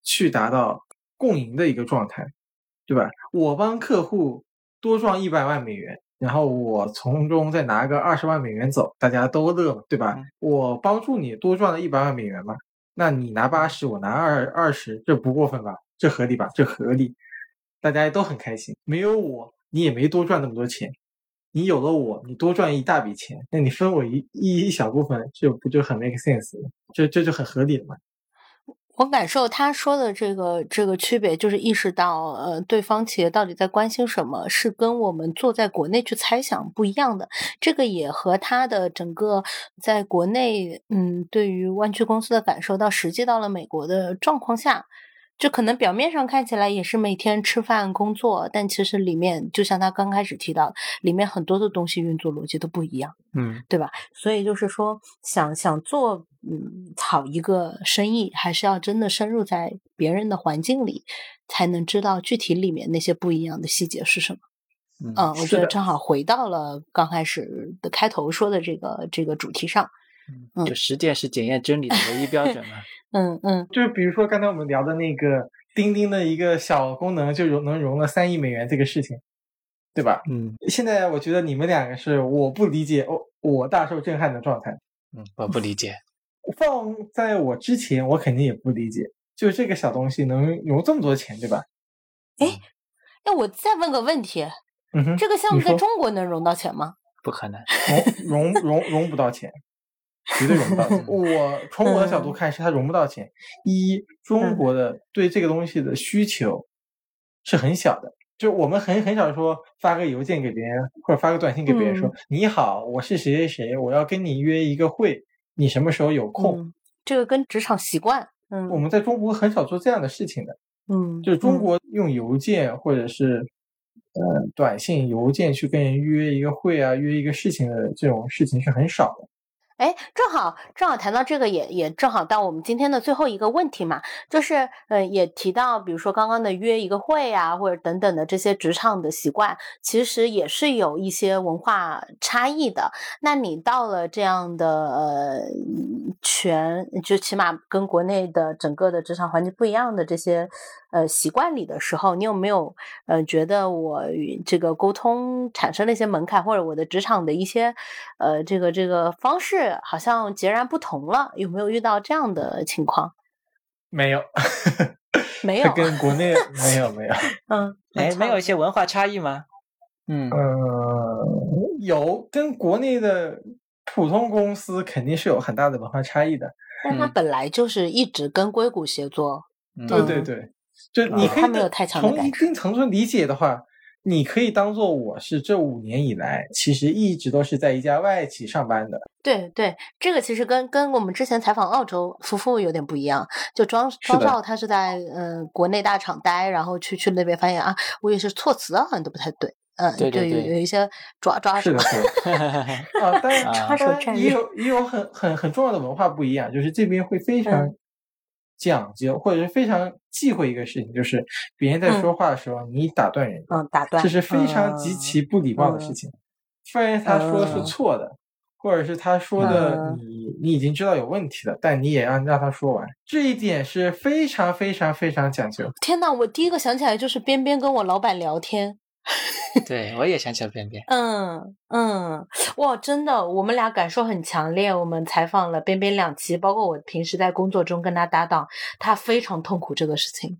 去达到共赢的一个状态，对吧？我帮客户多赚一百万美元，然后我从中再拿个二十万美元走，大家都乐嘛，对吧？嗯我帮助你多赚了一百万美元嘛，那你拿八十，我拿二二十，这不过分吧？这合理吧？这合理，大家都很开心。没有我，你也没多赚那么多钱。你有了我，你多赚一大笔钱，那你分我一一一小部分，这不就很 make sense 了？这这就很合理了嘛？我感受他说的这个这个区别，就是意识到，呃，对方企业到底在关心什么，是跟我们坐在国内去猜想不一样的。这个也和他的整个在国内，嗯，对于湾区公司的感受，到实际到了美国的状况下，这可能表面上看起来也是每天吃饭工作，但其实里面，就像他刚开始提到，里面很多的东西运作逻辑都不一样。嗯对吧？所以就是说，想想做嗯好一个生意，还是要真的深入在别人的环境里，才能知道具体里面那些不一样的细节是什么。嗯嗯，我觉得正好回到了刚开始的开头说的这个这个主题上。嗯，就实践是检验真理的唯一标准嘛。嗯嗯就是比如说刚才我们聊的那个钉钉的一个小功能，就融能融了三亿美元这个事情，对吧？嗯现在我觉得你们两个是我不理解，我我大受震撼的状态。嗯，我不理解。放在我之前，我肯定也不理解，就这个小东西能融这么多钱，对吧？哎那我再问个问题，嗯哼，这个项目在中国能融到钱吗？不可能。融融融融不到钱，绝对融不到钱。我 从我的角度嗯看，是它融不到钱。一，中国的对这个东西的需求是很小的，就我们很很少说发个邮件给别人，或者发个短信给别人说：“你好，我是谁谁谁，我要跟你约一个会，你什么时候有空？”嗯，这个跟职场习惯，嗯，我们在中国很少做这样的事情的。嗯，就是中嗯国用邮件或者是呃短信、邮件去跟人约一个会啊、约一个事情的这种事情是很少的。哎，正好正好谈到这个，也也正好到我们今天的最后一个问题嘛，就是呃，也提到，比如说刚刚的约一个会啊，或者等等的这些职场的习惯，其实也是有一些文化差异的。那你到了这样的呃全，就起码跟国内的整个的职场环境不一样的这些呃习惯里的时候，你有没有呃觉得我与这个沟通产生了一些门槛，或者我的职场的一些呃这个这个方式？好像截然不同了，有没有遇到这样的情况？没有，没有，跟国内没有没有。嗯，哎，没有一些文化差异吗？嗯呃，有，跟国内的普通公司肯定是有很大的文化差异的。但他本来就是一直跟硅谷协作，对对对，就你可以从一定程度理解的话。你可以当做我是这五年以来，其实一直都是在一家外企上班的。对对，这个其实跟跟我们之前采访澳洲夫妇有点不一样。就庄庄少他是在嗯国内大厂待，然后去去那边发现啊，我也是措辞好像都不太对，嗯，对对对，有有一些抓抓手。是的，是的。啊，但是也有也有很很很重要的文化不一样，就是这边会非常。讲究或者是非常忌讳一个事情，就是别人在说话的时候，你打断人，嗯，打断，这是非常极其不礼貌的事情。虽然他说的是错的，或者是他说的你你已经知道有问题了，但你也要让他说完，这一点是非常非常非常讲究。天呐，我第一个想起来就是边边跟我老板聊天。对，我也想起了便便。嗯嗯，哇，真的，我们俩感受很强烈。我们采访了边边两期，包括我平时在工作中跟他搭档，他非常痛苦这个事情。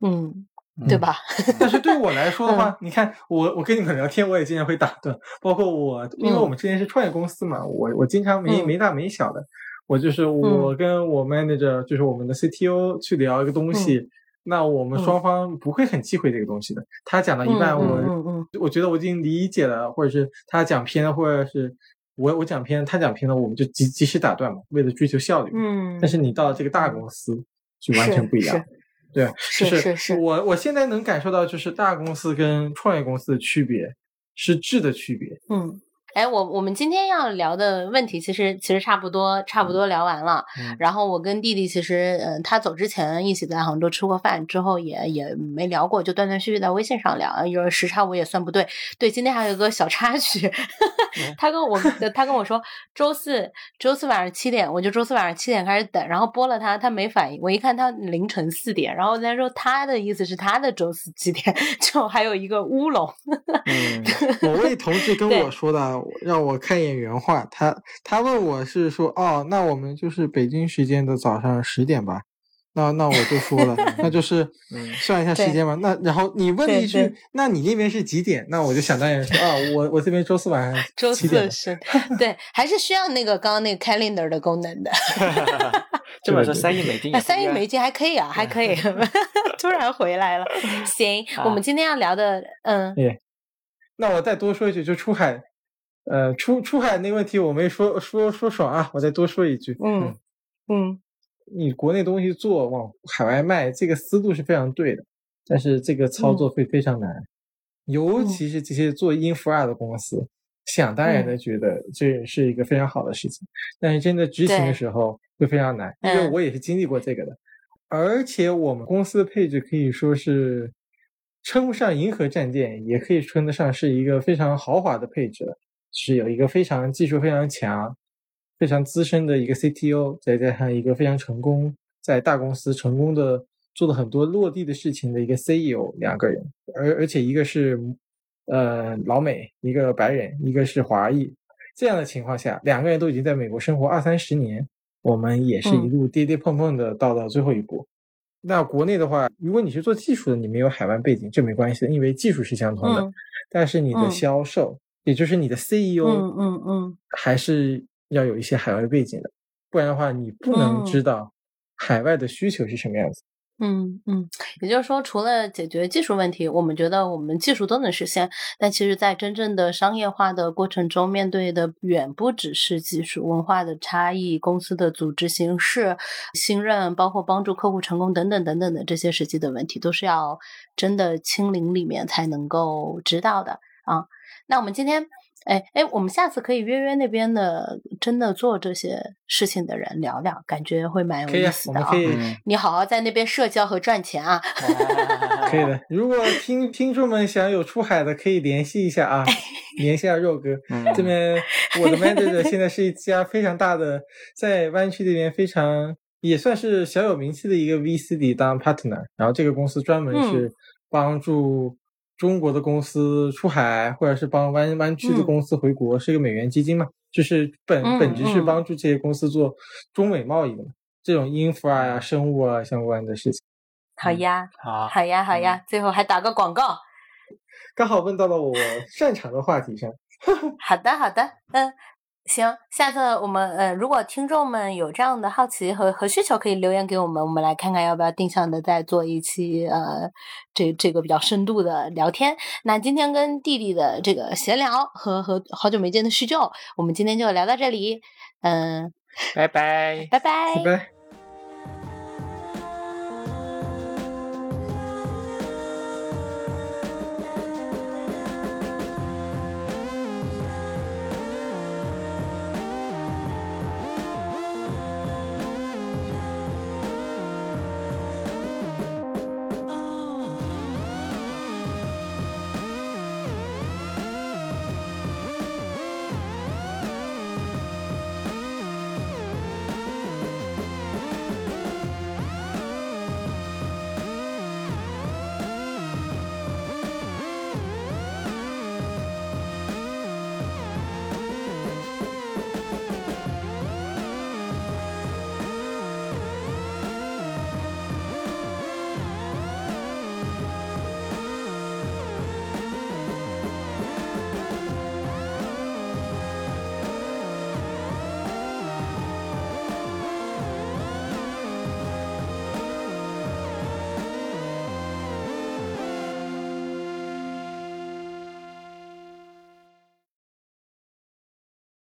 嗯，对吧？但是对我来说的话，你看，我我跟你们聊天，我也经常会打断。包括我，因为我们之前是创业公司嘛，我我经常没没大没小的，我就是我跟我 manager，就是我们的 CTO 去聊一个东西。那我们双方不会很忌讳这个东西的。他讲到一半，我我觉得我已经理解了，或者是他讲偏了，或者是我我讲偏，他讲偏了，我们就及及时打断嘛，为了追求效率。嗯。但是你到了这个大公司，就完全不一样。对，就是。我我现在能感受到，就是大公司跟创业公司的区别是质的区别。嗯。哎，我我们今天要聊的问题，其实其实差不多差不多聊完了。然后我跟弟弟其实，嗯，他走之前一起在杭州吃过饭，之后也也没聊过，就断断续续在微信上聊。有时差我也算不对。对，今天还有一个小插曲，他跟我他跟我说，周四周四晚上七点，我就周四晚上七点开始等，然后拨了他，他没反应。我一看他凌晨四点，然后他说他的意思是他的周四七点，就还有一个乌龙。嗯，某位同事跟我说的。让我看一眼原话，他他问我是说哦，那我们就是北京时间的早上十点吧？那那我就说了，那就是算一下时间嘛。那然后你问了一句，那你那边是几点？那我就想当然说啊，我我这边周四晚上 周四是，对，还是需要那个刚刚那个 calendar 的功能的。这么说三亿美金，三亿美金还可以啊，还可以。突然回来了，行，我们今天要聊的，嗯，那我再多说一句，就出海。呃，出出海那个问题我没说说说爽啊，我再多说一句，嗯嗯，你国内东西做往海外卖，这个思路是非常对的，但是这个操作。会非常难，尤其是这些做 infra 的公司，想当然的觉得这是一个非常好的事情，但是真的执行的时候会非常难，因为我也是经历过这个的，而且我们公司的配置可以说是称不上银河战舰，也可以称得上是一个非常豪华的配置了。是有一个非常技术非常强、非常资深的一个 CTO，再加上一个非常成功在大公司成功的做了很多落地的事情的一个 CEO，两个人，而而且一个是呃老美，一个白人，一个是华裔，这样的情况下，两个人都已经在美国生活二三十年，我们也是一路跌跌碰碰的到了最后一步。那国内的话，如果你是做技术的，你没有海外背景，这没关系的，因为技术是相通的，但是你的销售。也就是你的 CEO，嗯嗯嗯，还是要有一些海外背景的，不然的话，你不能知道海外的需求是什么样子。嗯嗯，也就是说，除了解决技术问题，我们觉得我们技术都能实现，但其实，在真正的商业化的过程中，面对的远不只是技术、文化的差异、公司的组织形式、信任，包括帮助客户成功等等等等的这些实际的问题，都是要真的亲临里面才能够知道的啊。那我们今天。哎哎，我们下次可以约约那边的真的做这些事情的人聊聊，感觉会蛮有意思的啊。可以，你好好在那边社交和赚钱啊。可以的，如果听听众们想有出海的，可以联系一下啊，联系下肉哥。这边 我的 manager 现在是一家非常大的，在湾区这边非常也算是小有名气的一个 VC 里当 partner，然后这个公司专门是帮助。中国的公司出海，或者是帮湾湾区的公司回国，是一个美元基金嘛？就是本本质是帮助这些公司做中美贸易的嘛？这种 infra 啊、生物啊相关的事情。好呀，好，好呀，好呀！最后还打个广告，刚好问到了我擅长的话题上。好的，好的，嗯。行，下次我们呃，如果听众们有这样的好奇和和需求，可以留言给我们，我们来看看要不要定向的再做一期呃，这这个比较深度的聊天。那今天跟弟弟的这个闲聊和和好久没见的叙旧，我们今天就聊到这里，嗯，拜拜，拜拜，拜拜。